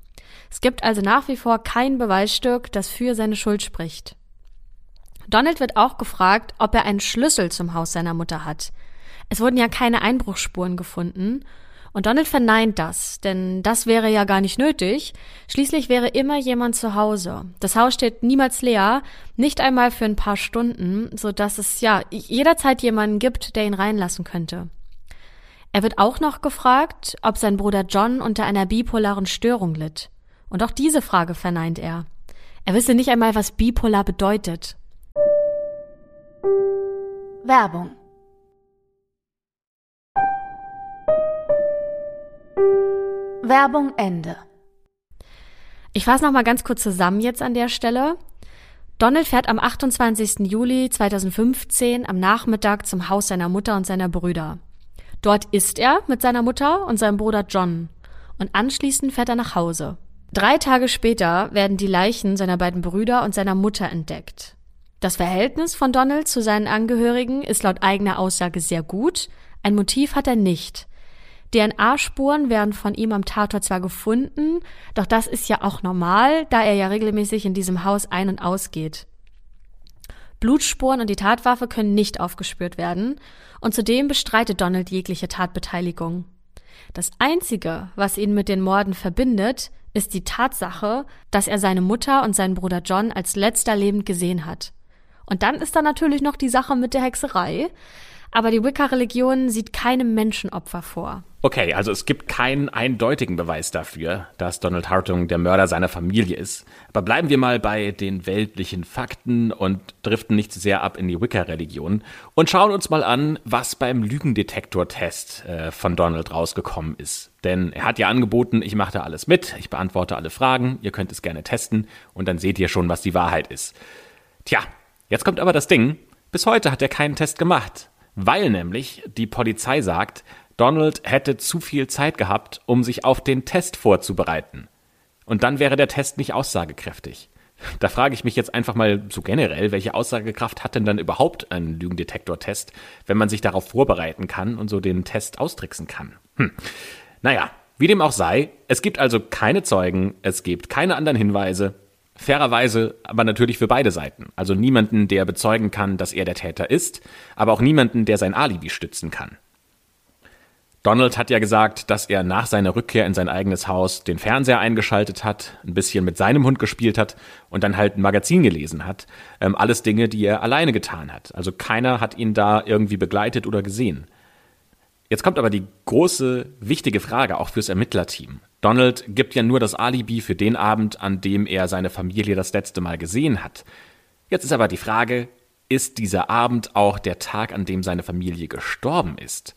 C: Es gibt also nach wie vor kein Beweisstück, das für seine Schuld spricht. Donald wird auch gefragt, ob er einen Schlüssel zum Haus seiner Mutter hat. Es wurden ja keine Einbruchsspuren gefunden und Donald verneint das, denn das wäre ja gar nicht nötig. Schließlich wäre immer jemand zu Hause. Das Haus steht niemals leer, nicht einmal für ein paar Stunden, so dass es ja jederzeit jemanden gibt, der ihn reinlassen könnte. Er wird auch noch gefragt, ob sein Bruder John unter einer bipolaren Störung litt. Und auch diese Frage verneint er. Er wisse nicht einmal, was bipolar bedeutet.
A: Werbung Werbung Ende.
C: Ich fasse noch mal ganz kurz zusammen jetzt an der Stelle. Donald fährt am 28. Juli 2015 am Nachmittag zum Haus seiner Mutter und seiner Brüder. Dort isst er mit seiner Mutter und seinem Bruder John. Und anschließend fährt er nach Hause. Drei Tage später werden die Leichen seiner beiden Brüder und seiner Mutter entdeckt. Das Verhältnis von Donald zu seinen Angehörigen ist laut eigener Aussage sehr gut. Ein Motiv hat er nicht. DNA-Spuren werden von ihm am Tatort zwar gefunden, doch das ist ja auch normal, da er ja regelmäßig in diesem Haus ein- und ausgeht. Blutspuren und die Tatwaffe können nicht aufgespürt werden und zudem bestreitet Donald jegliche Tatbeteiligung. Das Einzige, was ihn mit den Morden verbindet, ist die Tatsache, dass er seine Mutter und seinen Bruder John als letzter lebend gesehen hat. Und dann ist da natürlich noch die Sache mit der Hexerei, aber die Wicca-Religion sieht keine Menschenopfer vor.
B: Okay, also es gibt keinen eindeutigen Beweis dafür, dass Donald Hartung der Mörder seiner Familie ist. Aber bleiben wir mal bei den weltlichen Fakten und driften nicht zu sehr ab in die Wicca-Religion und schauen uns mal an, was beim Lügendetektor-Test äh, von Donald rausgekommen ist. Denn er hat ja angeboten, ich mache da alles mit, ich beantworte alle Fragen, ihr könnt es gerne testen und dann seht ihr schon, was die Wahrheit ist. Tja, jetzt kommt aber das Ding, bis heute hat er keinen Test gemacht, weil nämlich die Polizei sagt, Donald hätte zu viel Zeit gehabt, um sich auf den Test vorzubereiten. Und dann wäre der Test nicht aussagekräftig. Da frage ich mich jetzt einfach mal so generell, welche Aussagekraft hat denn dann überhaupt ein Lügendetektor-Test, wenn man sich darauf vorbereiten kann und so den Test austricksen kann? Hm. Naja, wie dem auch sei, es gibt also keine Zeugen, es gibt keine anderen Hinweise. Fairerweise aber natürlich für beide Seiten. Also niemanden, der bezeugen kann, dass er der Täter ist, aber auch niemanden, der sein Alibi stützen kann. Donald hat ja gesagt, dass er nach seiner Rückkehr in sein eigenes Haus den Fernseher eingeschaltet hat, ein bisschen mit seinem Hund gespielt hat und dann halt ein Magazin gelesen hat. Ähm, alles Dinge, die er alleine getan hat. Also keiner hat ihn da irgendwie begleitet oder gesehen. Jetzt kommt aber die große, wichtige Frage auch fürs Ermittlerteam. Donald gibt ja nur das Alibi für den Abend, an dem er seine Familie das letzte Mal gesehen hat. Jetzt ist aber die Frage, ist dieser Abend auch der Tag, an dem seine Familie gestorben ist?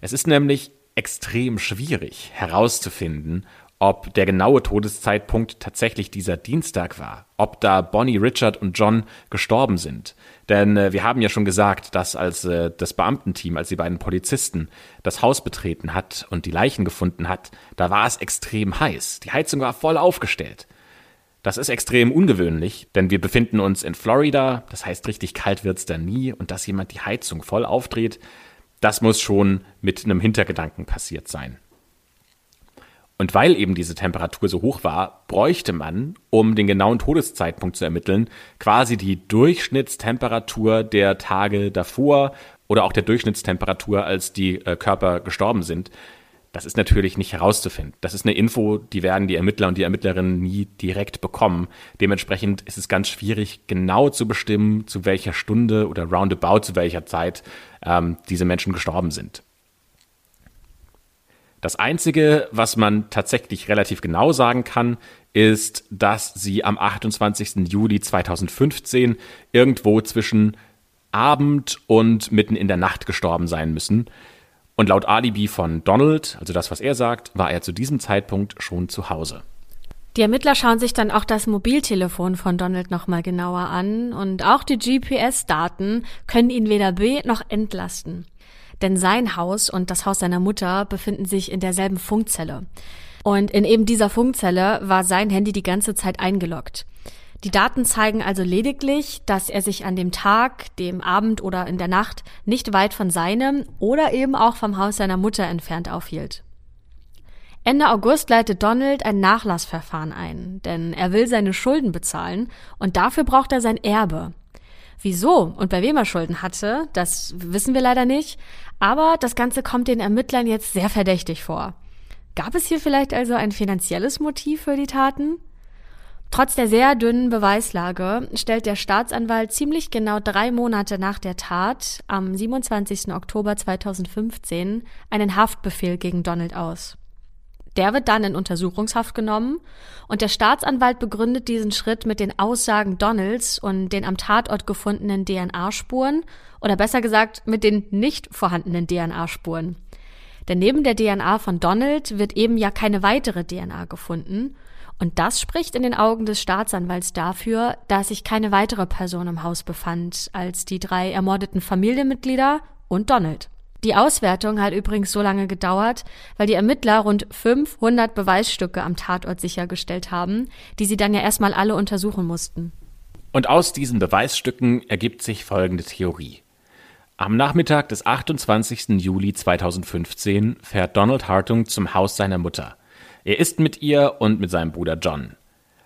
B: Es ist nämlich extrem schwierig herauszufinden, ob der genaue Todeszeitpunkt tatsächlich dieser Dienstag war, ob da Bonnie, Richard und John gestorben sind. Denn äh, wir haben ja schon gesagt, dass als äh, das Beamtenteam, als die beiden Polizisten das Haus betreten hat und die Leichen gefunden hat, da war es extrem heiß. Die Heizung war voll aufgestellt. Das ist extrem ungewöhnlich, denn wir befinden uns in Florida, das heißt richtig kalt wird's da nie und dass jemand die Heizung voll aufdreht, das muss schon mit einem Hintergedanken passiert sein. Und weil eben diese Temperatur so hoch war, bräuchte man, um den genauen Todeszeitpunkt zu ermitteln, quasi die Durchschnittstemperatur der Tage davor oder auch der Durchschnittstemperatur, als die äh, Körper gestorben sind. Das ist natürlich nicht herauszufinden. Das ist eine Info, die werden die Ermittler und die Ermittlerinnen nie direkt bekommen. Dementsprechend ist es ganz schwierig, genau zu bestimmen, zu welcher Stunde oder roundabout zu welcher Zeit ähm, diese Menschen gestorben sind. Das Einzige, was man tatsächlich relativ genau sagen kann, ist, dass sie am 28. Juli 2015 irgendwo zwischen Abend und mitten in der Nacht gestorben sein müssen. Und laut Alibi von Donald, also das, was er sagt, war er zu diesem Zeitpunkt schon zu Hause.
C: Die Ermittler schauen sich dann auch das Mobiltelefon von Donald nochmal genauer an und auch die GPS-Daten können ihn weder be- noch entlasten. Denn sein Haus und das Haus seiner Mutter befinden sich in derselben Funkzelle. Und in eben dieser Funkzelle war sein Handy die ganze Zeit eingeloggt. Die Daten zeigen also lediglich, dass er sich an dem Tag, dem Abend oder in der Nacht nicht weit von seinem oder eben auch vom Haus seiner Mutter entfernt aufhielt. Ende August leitet Donald ein Nachlassverfahren ein, denn er will seine Schulden bezahlen und dafür braucht er sein Erbe. Wieso und bei wem er Schulden hatte, das wissen wir leider nicht, aber das Ganze kommt den Ermittlern jetzt sehr verdächtig vor. Gab es hier vielleicht also ein finanzielles Motiv für die Taten? Trotz der sehr dünnen Beweislage stellt der Staatsanwalt ziemlich genau drei Monate nach der Tat, am 27. Oktober 2015, einen Haftbefehl gegen Donald aus. Der wird dann in Untersuchungshaft genommen und der Staatsanwalt begründet diesen Schritt mit den Aussagen Donalds und den am Tatort gefundenen DNA-Spuren oder besser gesagt mit den nicht vorhandenen DNA-Spuren. Denn neben der DNA von Donald wird eben ja keine weitere DNA gefunden und das spricht in den Augen des Staatsanwalts dafür, dass sich keine weitere Person im Haus befand als die drei ermordeten Familienmitglieder und Donald. Die Auswertung hat übrigens so lange gedauert, weil die Ermittler rund 500 Beweisstücke am Tatort sichergestellt haben, die sie dann ja erstmal alle untersuchen mussten.
B: Und aus diesen Beweisstücken ergibt sich folgende Theorie. Am Nachmittag des 28. Juli 2015 fährt Donald Hartung zum Haus seiner Mutter. Er isst mit ihr und mit seinem Bruder John.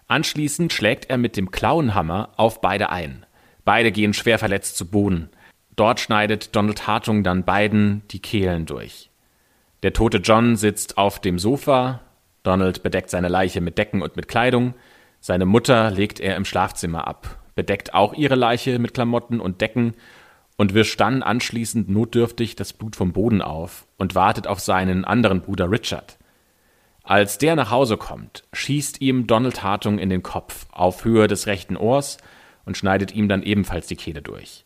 B: Anschließend schlägt er mit dem Klauenhammer auf beide ein. Beide gehen schwer verletzt zu Boden. Dort schneidet Donald Hartung dann beiden die Kehlen durch. Der tote John sitzt auf dem Sofa. Donald bedeckt seine Leiche mit Decken und mit Kleidung. Seine Mutter legt er im Schlafzimmer ab, bedeckt auch ihre Leiche mit Klamotten und Decken. und wischt dann anschließend notdürftig das Blut vom Boden auf und wartet auf seinen anderen Bruder Richard. Als der nach Hause kommt, schießt ihm Donald Hartung in den Kopf auf Höhe des rechten Ohrs und schneidet ihm dann ebenfalls die Kehle durch.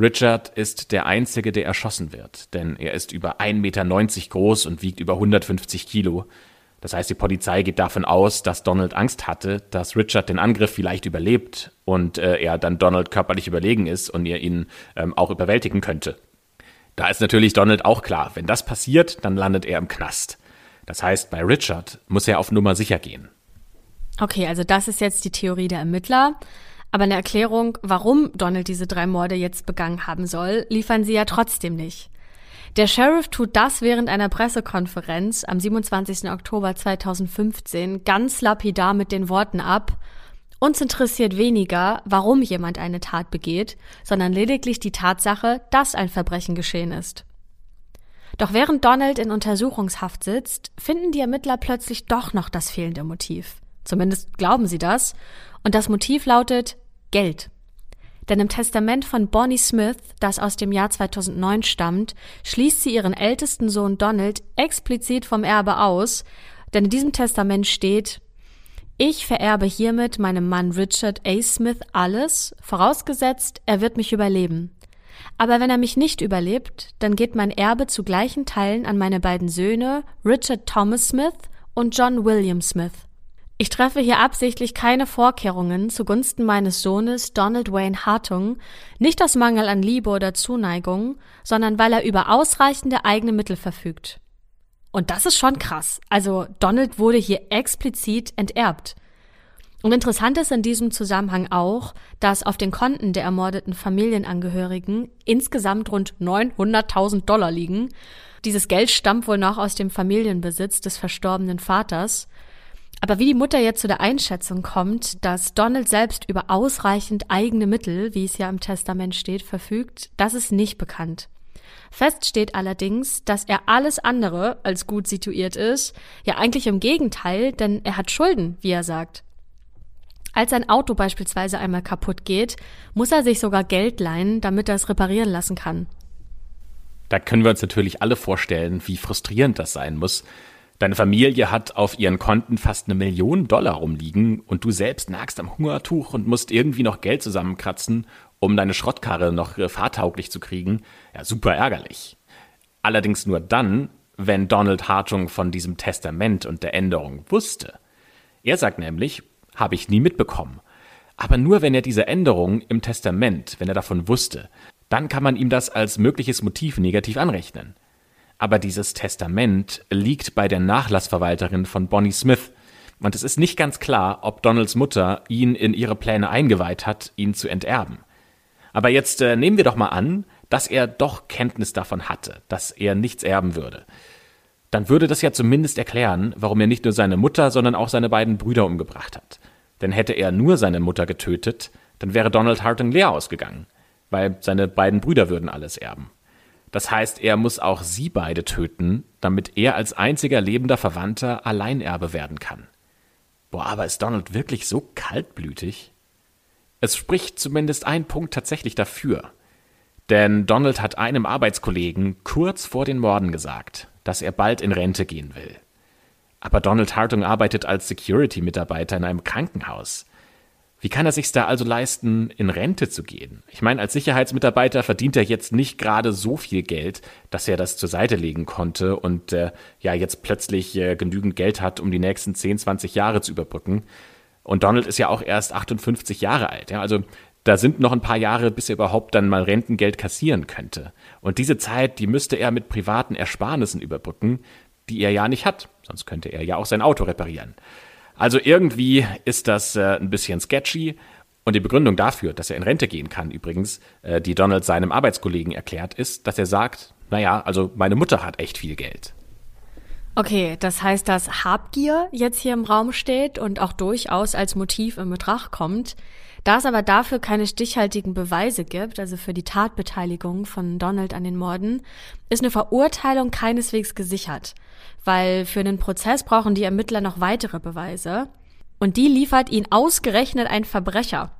B: Richard ist der Einzige, der erschossen wird, denn er ist über 1,90 Meter groß und wiegt über 150 Kilo. Das heißt, die Polizei geht davon aus, dass Donald Angst hatte, dass Richard den Angriff vielleicht überlebt und äh, er dann Donald körperlich überlegen ist und er ihn ähm, auch überwältigen könnte. Da ist natürlich Donald auch klar, wenn das passiert, dann landet er im Knast. Das heißt, bei Richard muss er auf Nummer sicher gehen.
C: Okay, also das ist jetzt die Theorie der Ermittler. Aber eine Erklärung, warum Donald diese drei Morde jetzt begangen haben soll, liefern sie ja trotzdem nicht. Der Sheriff tut das während einer Pressekonferenz am 27. Oktober 2015 ganz lapidar mit den Worten ab, uns interessiert weniger, warum jemand eine Tat begeht, sondern lediglich die Tatsache, dass ein Verbrechen geschehen ist. Doch während Donald in Untersuchungshaft sitzt, finden die Ermittler plötzlich doch noch das fehlende Motiv. Zumindest glauben sie das. Und das Motiv lautet Geld. Denn im Testament von Bonnie Smith, das aus dem Jahr 2009 stammt, schließt sie ihren ältesten Sohn Donald explizit vom Erbe aus, denn in diesem Testament steht, ich vererbe hiermit meinem Mann Richard A. Smith alles, vorausgesetzt, er wird mich überleben. Aber wenn er mich nicht überlebt, dann geht mein Erbe zu gleichen Teilen an meine beiden Söhne Richard Thomas Smith und John William Smith. Ich treffe hier absichtlich keine Vorkehrungen zugunsten meines Sohnes Donald Wayne Hartung, nicht aus Mangel an Liebe oder Zuneigung, sondern weil er über ausreichende eigene Mittel verfügt. Und das ist schon krass. Also Donald wurde hier explizit enterbt. Und interessant ist in diesem Zusammenhang auch, dass auf den Konten der ermordeten Familienangehörigen insgesamt rund 900.000 Dollar liegen. Dieses Geld stammt wohl noch aus dem Familienbesitz des verstorbenen Vaters. Aber wie die Mutter jetzt zu der Einschätzung kommt, dass Donald selbst über ausreichend eigene Mittel, wie es ja im Testament steht, verfügt, das ist nicht bekannt. Fest steht allerdings, dass er alles andere als gut situiert ist, ja eigentlich im Gegenteil, denn er hat Schulden, wie er sagt. Als sein Auto beispielsweise einmal kaputt geht, muss er sich sogar Geld leihen, damit er es reparieren lassen kann.
B: Da können wir uns natürlich alle vorstellen, wie frustrierend das sein muss, Deine Familie hat auf ihren Konten fast eine Million Dollar rumliegen und du selbst nagst am Hungertuch und musst irgendwie noch Geld zusammenkratzen, um deine Schrottkarre noch äh, fahrtauglich zu kriegen. Ja, super ärgerlich. Allerdings nur dann, wenn Donald Hartung von diesem Testament und der Änderung wusste. Er sagt nämlich, habe ich nie mitbekommen. Aber nur wenn er diese Änderung im Testament, wenn er davon wusste, dann kann man ihm das als mögliches Motiv negativ anrechnen aber dieses Testament liegt bei der Nachlassverwalterin von Bonnie Smith. Und es ist nicht ganz klar, ob Donalds Mutter ihn in ihre Pläne eingeweiht hat, ihn zu enterben. Aber jetzt äh, nehmen wir doch mal an, dass er doch Kenntnis davon hatte, dass er nichts erben würde. Dann würde das ja zumindest erklären, warum er nicht nur seine Mutter, sondern auch seine beiden Brüder umgebracht hat. Denn hätte er nur seine Mutter getötet, dann wäre Donald Hartung leer ausgegangen, weil seine beiden Brüder würden alles erben. Das heißt, er muss auch sie beide töten, damit er als einziger lebender Verwandter Alleinerbe werden kann. Boah, aber ist Donald wirklich so kaltblütig? Es spricht zumindest ein Punkt tatsächlich dafür. Denn Donald hat einem Arbeitskollegen kurz vor den Morden gesagt, dass er bald in Rente gehen will. Aber Donald Hartung arbeitet als Security-Mitarbeiter in einem Krankenhaus. Wie kann er sich da also leisten, in Rente zu gehen? Ich meine, als Sicherheitsmitarbeiter verdient er jetzt nicht gerade so viel Geld, dass er das zur Seite legen konnte und äh, ja jetzt plötzlich äh, genügend Geld hat, um die nächsten 10, 20 Jahre zu überbrücken. Und Donald ist ja auch erst 58 Jahre alt. Ja? Also da sind noch ein paar Jahre, bis er überhaupt dann mal Rentengeld kassieren könnte. Und diese Zeit, die müsste er mit privaten Ersparnissen überbrücken, die er ja nicht hat. Sonst könnte er ja auch sein Auto reparieren. Also irgendwie ist das äh, ein bisschen sketchy. Und die Begründung dafür, dass er in Rente gehen kann, übrigens, äh, die Donald seinem Arbeitskollegen erklärt, ist, dass er sagt, naja, also meine Mutter hat echt viel Geld.
C: Okay, das heißt, dass Habgier jetzt hier im Raum steht und auch durchaus als Motiv in Betracht kommt. Da es aber dafür keine stichhaltigen Beweise gibt, also für die Tatbeteiligung von Donald an den Morden, ist eine Verurteilung keineswegs gesichert, weil für einen Prozess brauchen die Ermittler noch weitere Beweise und die liefert ihnen ausgerechnet ein Verbrecher.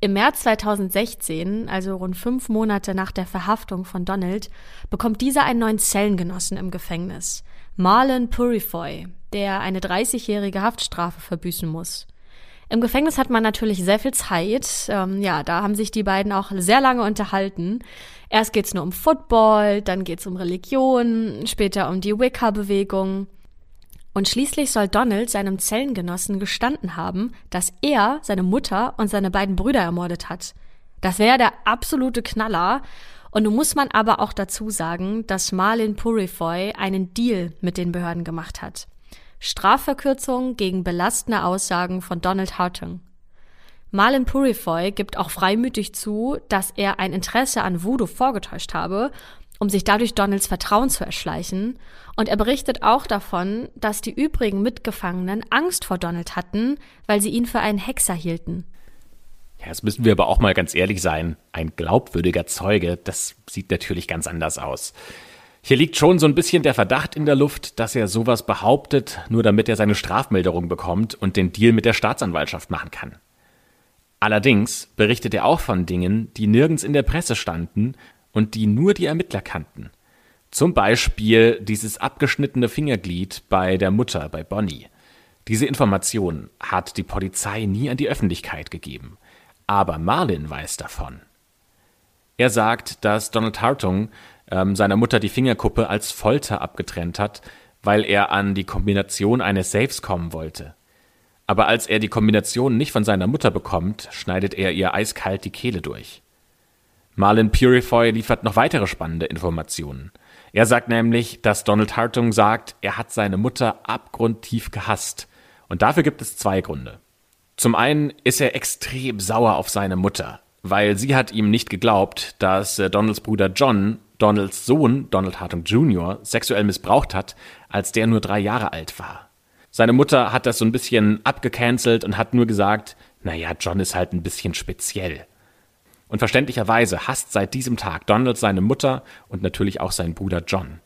C: Im März 2016, also rund fünf Monate nach der Verhaftung von Donald, bekommt dieser einen neuen Zellengenossen im Gefängnis, Marlon Purifoy, der eine 30-jährige Haftstrafe verbüßen muss. Im Gefängnis hat man natürlich sehr viel Zeit. Ähm, ja, da haben sich die beiden auch sehr lange unterhalten. Erst geht's nur um Football, dann geht's um Religion, später um die Wicca-Bewegung. Und schließlich soll Donald seinem Zellengenossen gestanden haben, dass er seine Mutter und seine beiden Brüder ermordet hat. Das wäre der absolute Knaller. Und nun muss man aber auch dazu sagen, dass Marlin Purifoy einen Deal mit den Behörden gemacht hat. Strafverkürzung gegen belastende Aussagen von Donald Hartung. Marlon Purifoy gibt auch freimütig zu, dass er ein Interesse an Voodoo vorgetäuscht habe, um sich dadurch Donalds Vertrauen zu erschleichen. Und er berichtet auch davon, dass die übrigen Mitgefangenen Angst vor Donald hatten, weil sie ihn für einen Hexer hielten.
B: Ja, jetzt müssen wir aber auch mal ganz ehrlich sein. Ein glaubwürdiger Zeuge, das sieht natürlich ganz anders aus. Hier liegt schon so ein bisschen der Verdacht in der Luft, dass er sowas behauptet, nur damit er seine Strafmilderung bekommt und den Deal mit der Staatsanwaltschaft machen kann. Allerdings berichtet er auch von Dingen, die nirgends in der Presse standen und die nur die Ermittler kannten. Zum Beispiel dieses abgeschnittene Fingerglied bei der Mutter, bei Bonnie. Diese Information hat die Polizei nie an die Öffentlichkeit gegeben. Aber Marlin weiß davon. Er sagt, dass Donald Hartung ähm, seiner Mutter die Fingerkuppe als Folter abgetrennt hat, weil er an die Kombination eines Safes kommen wollte. Aber als er die Kombination nicht von seiner Mutter bekommt, schneidet er ihr eiskalt die Kehle durch. Marlin Purifoy liefert noch weitere spannende Informationen. Er sagt nämlich, dass Donald Hartung sagt, er hat seine Mutter abgrundtief gehasst. Und dafür gibt es zwei Gründe. Zum einen ist er extrem sauer auf seine Mutter, weil sie hat ihm nicht geglaubt, dass äh, Donalds Bruder John Donalds Sohn, Donald Hartung Jr., sexuell missbraucht hat, als der nur drei Jahre alt war. Seine Mutter hat das so ein bisschen abgecancelt und hat nur gesagt, naja, John ist halt ein bisschen speziell. Und verständlicherweise hasst seit diesem Tag Donald seine Mutter und natürlich auch seinen Bruder John.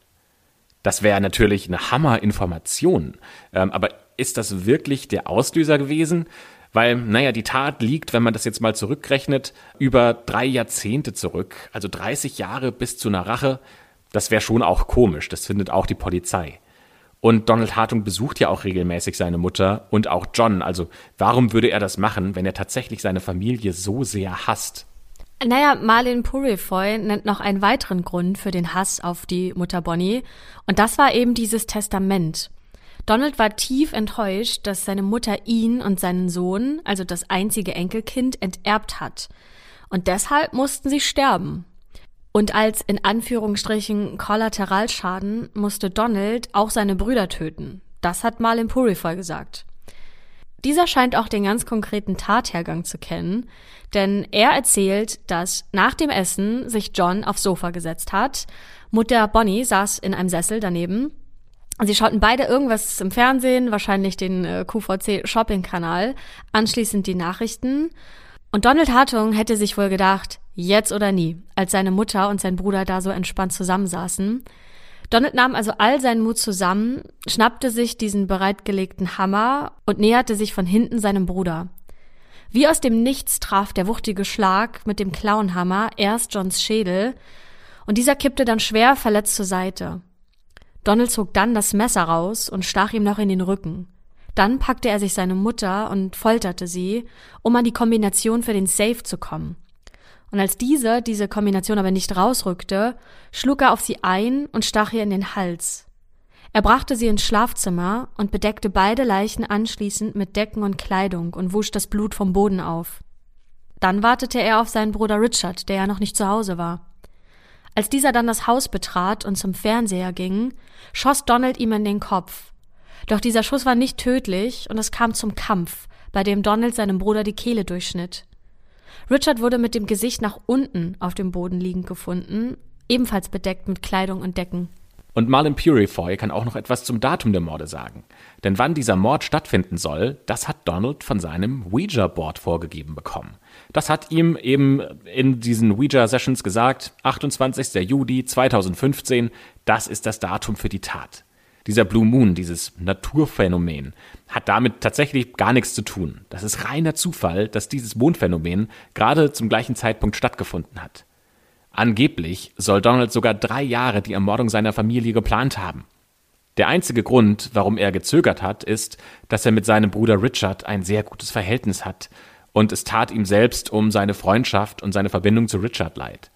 B: Das wäre natürlich eine Hammerinformation. Ähm, aber ist das wirklich der Auslöser gewesen? Weil, naja, die Tat liegt, wenn man das jetzt mal zurückrechnet, über drei Jahrzehnte zurück, also 30 Jahre bis zu einer Rache. Das wäre schon auch komisch, das findet auch die Polizei. Und Donald Hartung besucht ja auch regelmäßig seine Mutter und auch John. Also warum würde er das machen, wenn er tatsächlich seine Familie so sehr hasst?
C: Naja, Marlin Purifoy nennt noch einen weiteren Grund für den Hass auf die Mutter Bonnie. Und das war eben dieses Testament. Donald war tief enttäuscht, dass seine Mutter ihn und seinen Sohn, also das einzige Enkelkind, enterbt hat. Und deshalb mussten sie sterben. Und als in Anführungsstrichen Kollateralschaden musste Donald auch seine Brüder töten. Das hat Marlin Purifoy gesagt. Dieser scheint auch den ganz konkreten Tathergang zu kennen, denn er erzählt, dass nach dem Essen sich John aufs Sofa gesetzt hat, Mutter Bonnie saß in einem Sessel daneben Sie schauten beide irgendwas im Fernsehen, wahrscheinlich den äh, QVC Shopping Kanal, anschließend die Nachrichten. Und Donald Hartung hätte sich wohl gedacht, jetzt oder nie, als seine Mutter und sein Bruder da so entspannt zusammensaßen. Donald nahm also all seinen Mut zusammen, schnappte sich diesen bereitgelegten Hammer und näherte sich von hinten seinem Bruder. Wie aus dem Nichts traf der wuchtige Schlag mit dem Klauenhammer erst Johns Schädel, und dieser kippte dann schwer verletzt zur Seite. Donald zog dann das Messer raus und stach ihm noch in den Rücken. Dann packte er sich seine Mutter und folterte sie, um an die Kombination für den Safe zu kommen. Und als diese diese Kombination aber nicht rausrückte, schlug er auf sie ein und stach ihr in den Hals. Er brachte sie ins Schlafzimmer und bedeckte beide Leichen anschließend mit Decken und Kleidung und wusch das Blut vom Boden auf. Dann wartete er auf seinen Bruder Richard, der ja noch nicht zu Hause war. Als dieser dann das Haus betrat und zum Fernseher ging, schoss Donald ihm in den Kopf. Doch dieser Schuss war nicht tödlich und es kam zum Kampf, bei dem Donald seinem Bruder die Kehle durchschnitt. Richard wurde mit dem Gesicht nach unten auf dem Boden liegend gefunden, ebenfalls bedeckt mit Kleidung und Decken.
B: Und Marlin Purifoy kann auch noch etwas zum Datum der Morde sagen. Denn wann dieser Mord stattfinden soll, das hat Donald von seinem Ouija-Board vorgegeben bekommen. Das hat ihm eben in diesen Ouija-Sessions gesagt, 28. Juli 2015, das ist das Datum für die Tat. Dieser Blue Moon, dieses Naturphänomen, hat damit tatsächlich gar nichts zu tun. Das ist reiner Zufall, dass dieses Mondphänomen gerade zum gleichen Zeitpunkt stattgefunden hat. Angeblich soll Donald sogar drei Jahre die Ermordung seiner Familie geplant haben. Der einzige Grund, warum er gezögert hat, ist, dass er mit seinem Bruder Richard ein sehr gutes Verhältnis hat und es tat ihm selbst um seine Freundschaft und seine Verbindung zu Richard leid.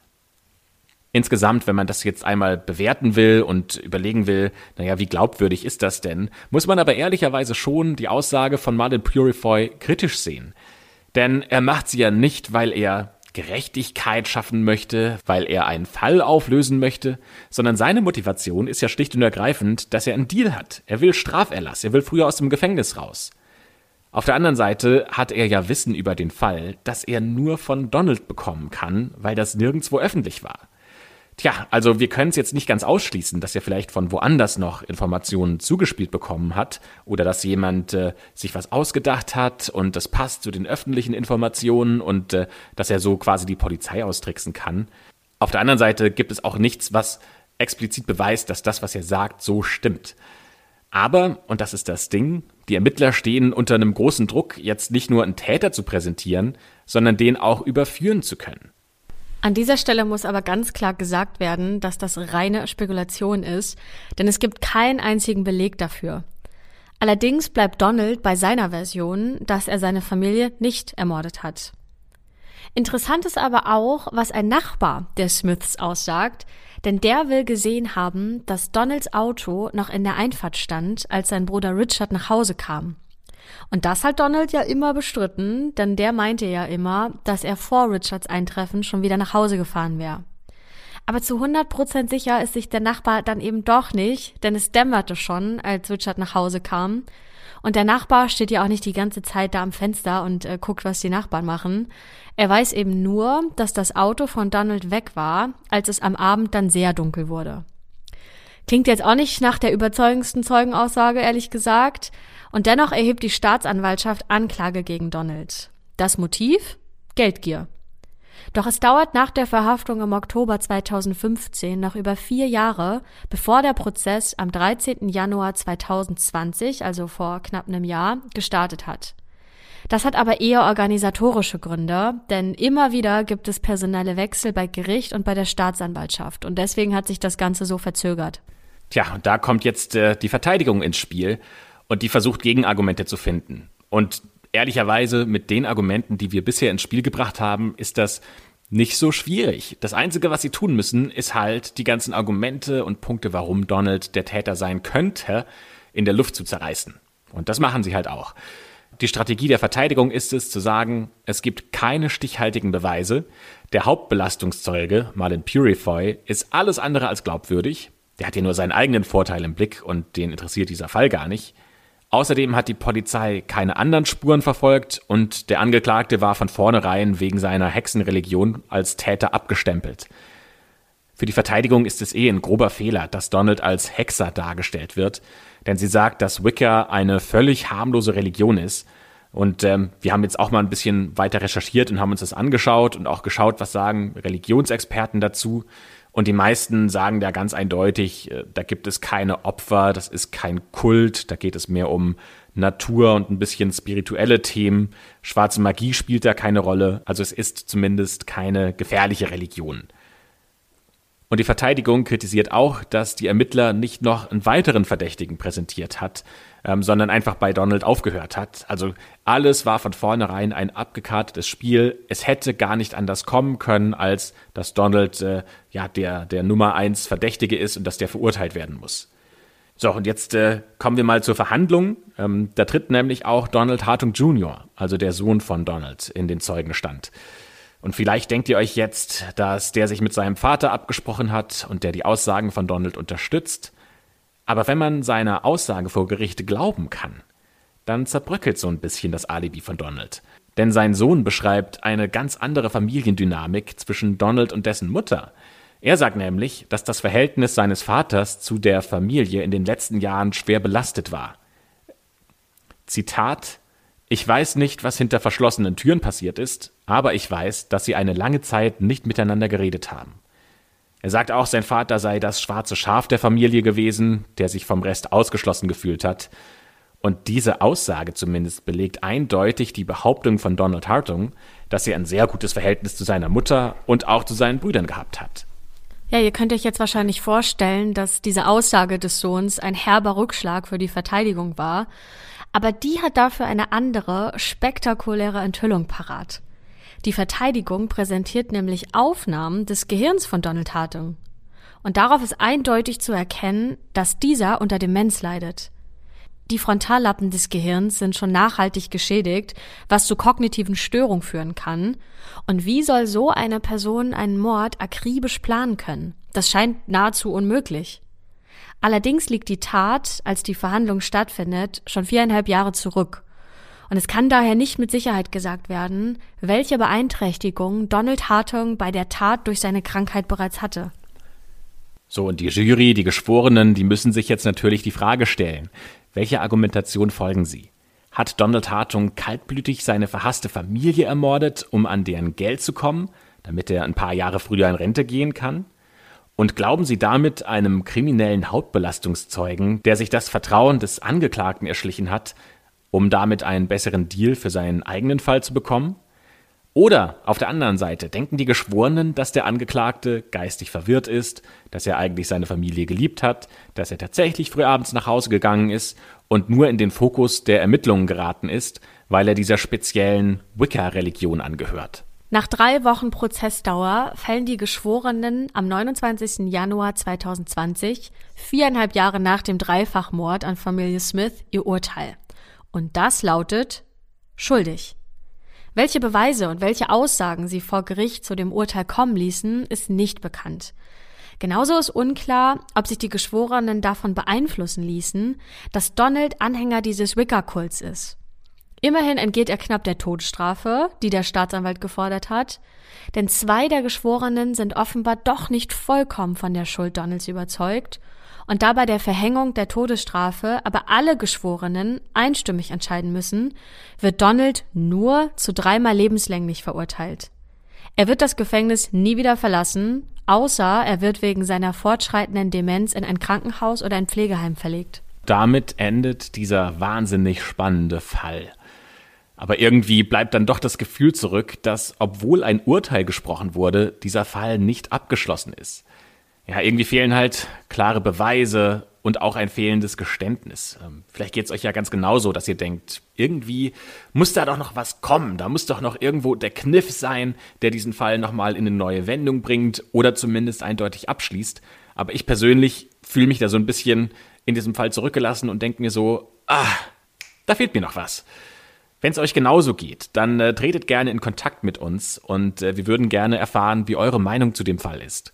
B: Insgesamt, wenn man das jetzt einmal bewerten will und überlegen will, naja, wie glaubwürdig ist das denn, muss man aber ehrlicherweise schon die Aussage von Martin Purifoy kritisch sehen. Denn er macht sie ja nicht, weil er Gerechtigkeit schaffen möchte, weil er einen Fall auflösen möchte, sondern seine Motivation ist ja schlicht und ergreifend, dass er einen Deal hat. Er will Straferlass, er will früher aus dem Gefängnis raus. Auf der anderen Seite hat er ja Wissen über den Fall, das er nur von Donald bekommen kann, weil das nirgendwo öffentlich war. Tja, also wir können es jetzt nicht ganz ausschließen, dass er vielleicht von woanders noch Informationen zugespielt bekommen hat oder dass jemand äh, sich was ausgedacht hat und das passt zu den öffentlichen Informationen und äh, dass er so quasi die Polizei austricksen kann. Auf der anderen Seite gibt es auch nichts, was explizit beweist, dass das, was er sagt, so stimmt. Aber, und das ist das Ding, die Ermittler stehen unter einem großen Druck, jetzt nicht nur einen Täter zu präsentieren, sondern den auch überführen zu können.
C: An dieser Stelle muss aber ganz klar gesagt werden, dass das reine Spekulation ist, denn es gibt keinen einzigen Beleg dafür. Allerdings bleibt Donald bei seiner Version, dass er seine Familie nicht ermordet hat. Interessant ist aber auch, was ein Nachbar der Smiths aussagt, denn der will gesehen haben, dass Donalds Auto noch in der Einfahrt stand, als sein Bruder Richard nach Hause kam. Und das hat Donald ja immer bestritten, denn der meinte ja immer, dass er vor Richards Eintreffen schon wieder nach Hause gefahren wäre. Aber zu 100% sicher ist sich der Nachbar dann eben doch nicht, denn es dämmerte schon, als Richard nach Hause kam. Und der Nachbar steht ja auch nicht die ganze Zeit da am Fenster und äh, guckt, was die Nachbarn machen. Er weiß eben nur, dass das Auto von Donald weg war, als es am Abend dann sehr dunkel wurde. Klingt jetzt auch nicht nach der überzeugendsten Zeugenaussage, ehrlich gesagt. Und dennoch erhebt die Staatsanwaltschaft Anklage gegen Donald. Das Motiv? Geldgier. Doch es dauert nach der Verhaftung im Oktober 2015 noch über vier Jahre, bevor der Prozess am 13. Januar 2020, also vor knapp einem Jahr, gestartet hat. Das hat aber eher organisatorische Gründe, denn immer wieder gibt es personelle Wechsel bei Gericht und bei der Staatsanwaltschaft und deswegen hat sich das Ganze so verzögert.
B: Tja, und da kommt jetzt äh, die Verteidigung ins Spiel und die versucht Gegenargumente zu finden. Und ehrlicherweise mit den Argumenten, die wir bisher ins Spiel gebracht haben, ist das nicht so schwierig. Das Einzige, was sie tun müssen, ist halt die ganzen Argumente und Punkte, warum Donald der Täter sein könnte, in der Luft zu zerreißen. Und das machen sie halt auch. Die Strategie der Verteidigung ist es, zu sagen, es gibt keine stichhaltigen Beweise. Der Hauptbelastungszeuge, Marlin Purifoy, ist alles andere als glaubwürdig. Der hat ja nur seinen eigenen Vorteil im Blick und den interessiert dieser Fall gar nicht. Außerdem hat die Polizei keine anderen Spuren verfolgt und der Angeklagte war von vornherein wegen seiner Hexenreligion als Täter abgestempelt. Für die Verteidigung ist es eh ein grober Fehler, dass Donald als Hexer dargestellt wird, denn sie sagt, dass Wicca eine völlig harmlose Religion ist. Und ähm, wir haben jetzt auch mal ein bisschen weiter recherchiert und haben uns das angeschaut und auch geschaut, was sagen Religionsexperten dazu. Und die meisten sagen da ganz eindeutig, äh, da gibt es keine Opfer, das ist kein Kult, da geht es mehr um Natur und ein bisschen spirituelle Themen. Schwarze Magie spielt da keine Rolle, also es ist zumindest keine gefährliche Religion. Und die Verteidigung kritisiert auch, dass die Ermittler nicht noch einen weiteren Verdächtigen präsentiert hat, ähm, sondern einfach bei Donald aufgehört hat. Also alles war von vornherein ein abgekartetes Spiel. Es hätte gar nicht anders kommen können, als dass Donald äh, ja der, der Nummer eins Verdächtige ist und dass der verurteilt werden muss. So, und jetzt äh, kommen wir mal zur Verhandlung. Ähm, da tritt nämlich auch Donald Hartung Jr., also der Sohn von Donald, in den Zeugenstand. Und vielleicht denkt ihr euch jetzt, dass der sich mit seinem Vater abgesprochen hat und der die Aussagen von Donald unterstützt. Aber wenn man seiner Aussage vor Gericht glauben kann, dann zerbröckelt so ein bisschen das Alibi von Donald. Denn sein Sohn beschreibt eine ganz andere Familiendynamik zwischen Donald und dessen Mutter. Er sagt nämlich, dass das Verhältnis seines Vaters zu der Familie in den letzten Jahren schwer belastet war. Zitat Ich weiß nicht, was hinter verschlossenen Türen passiert ist, aber ich weiß, dass sie eine lange Zeit nicht miteinander geredet haben. Er sagt auch, sein Vater sei das schwarze Schaf der Familie gewesen, der sich vom Rest ausgeschlossen gefühlt hat. Und diese Aussage zumindest belegt eindeutig die Behauptung von Donald Hartung, dass er ein sehr gutes Verhältnis zu seiner Mutter und auch zu seinen Brüdern gehabt hat.
C: Ja, ihr könnt euch jetzt wahrscheinlich vorstellen, dass diese Aussage des Sohns ein herber Rückschlag für die Verteidigung war. Aber die hat dafür eine andere, spektakuläre Enthüllung parat. Die Verteidigung präsentiert nämlich Aufnahmen des Gehirns von Donald Hartung. Und darauf ist eindeutig zu erkennen, dass dieser unter Demenz leidet. Die Frontallappen des Gehirns sind schon nachhaltig geschädigt, was zu kognitiven Störungen führen kann. Und wie soll so eine Person einen Mord akribisch planen können? Das scheint nahezu unmöglich. Allerdings liegt die Tat, als die Verhandlung stattfindet, schon viereinhalb Jahre zurück. Und es kann daher nicht mit Sicherheit gesagt werden, welche Beeinträchtigung Donald Hartung bei der Tat durch seine Krankheit bereits hatte.
B: So, und die Jury, die Geschworenen, die müssen sich jetzt natürlich die Frage stellen, welche Argumentation folgen sie? Hat Donald Hartung kaltblütig seine verhasste Familie ermordet, um an deren Geld zu kommen, damit er ein paar Jahre früher in Rente gehen kann? Und glauben Sie damit einem kriminellen Hautbelastungszeugen, der sich das Vertrauen des Angeklagten erschlichen hat, um damit einen besseren Deal für seinen eigenen Fall zu bekommen? Oder auf der anderen Seite denken die Geschworenen, dass der Angeklagte geistig verwirrt ist, dass er eigentlich seine Familie geliebt hat, dass er tatsächlich früh abends nach Hause gegangen ist und nur in den Fokus der Ermittlungen geraten ist, weil er dieser speziellen Wicca-Religion angehört.
C: Nach drei Wochen Prozessdauer fällen die Geschworenen am 29. Januar 2020, viereinhalb Jahre nach dem Dreifachmord an Familie Smith, ihr Urteil. Und das lautet schuldig. Welche Beweise und welche Aussagen sie vor Gericht zu dem Urteil kommen ließen, ist nicht bekannt. Genauso ist unklar, ob sich die Geschworenen davon beeinflussen ließen, dass Donald Anhänger dieses Wicca-Kults ist. Immerhin entgeht er knapp der Todesstrafe, die der Staatsanwalt gefordert hat, denn zwei der Geschworenen sind offenbar doch nicht vollkommen von der Schuld Donalds überzeugt und dabei der Verhängung der Todesstrafe aber alle Geschworenen einstimmig entscheiden müssen, wird Donald nur zu dreimal lebenslänglich verurteilt. Er wird das Gefängnis nie wieder verlassen, außer er wird wegen seiner fortschreitenden Demenz in ein Krankenhaus oder ein Pflegeheim verlegt.
B: Damit endet dieser wahnsinnig spannende Fall. Aber irgendwie bleibt dann doch das Gefühl zurück, dass, obwohl ein Urteil gesprochen wurde, dieser Fall nicht abgeschlossen ist ja, irgendwie fehlen halt klare Beweise und auch ein fehlendes Geständnis. Ähm, vielleicht geht es euch ja ganz genauso, dass ihr denkt, irgendwie muss da doch noch was kommen. Da muss doch noch irgendwo der Kniff sein, der diesen Fall nochmal in eine neue Wendung bringt oder zumindest eindeutig abschließt. Aber ich persönlich fühle mich da so ein bisschen in diesem Fall zurückgelassen und denke mir so, ah, da fehlt mir noch was. Wenn es euch genauso geht, dann äh, tretet gerne in Kontakt mit uns und äh, wir würden gerne erfahren, wie eure Meinung zu dem Fall ist.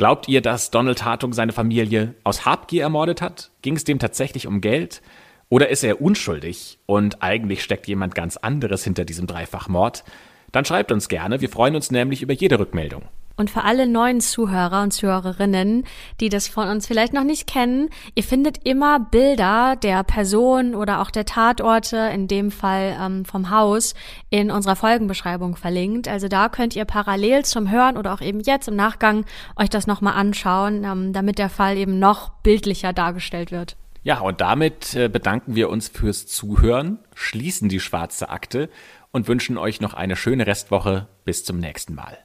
B: Glaubt ihr, dass Donald Hartung seine Familie aus Habgier ermordet hat? Ging es dem tatsächlich um Geld? Oder ist er unschuldig und eigentlich steckt jemand ganz anderes hinter diesem Dreifachmord? Dann schreibt uns gerne, wir freuen uns nämlich über jede Rückmeldung.
C: Und für alle neuen Zuhörer und Zuhörerinnen, die das von uns vielleicht noch nicht kennen, ihr findet immer Bilder der Person oder auch der Tatorte, in dem Fall ähm, vom Haus, in unserer Folgenbeschreibung verlinkt. Also da könnt ihr parallel zum Hören oder auch eben jetzt im Nachgang euch das nochmal anschauen, ähm, damit der Fall eben noch bildlicher dargestellt wird.
B: Ja, und damit äh, bedanken wir uns fürs Zuhören, schließen die schwarze Akte und wünschen euch noch eine schöne Restwoche. Bis zum nächsten Mal.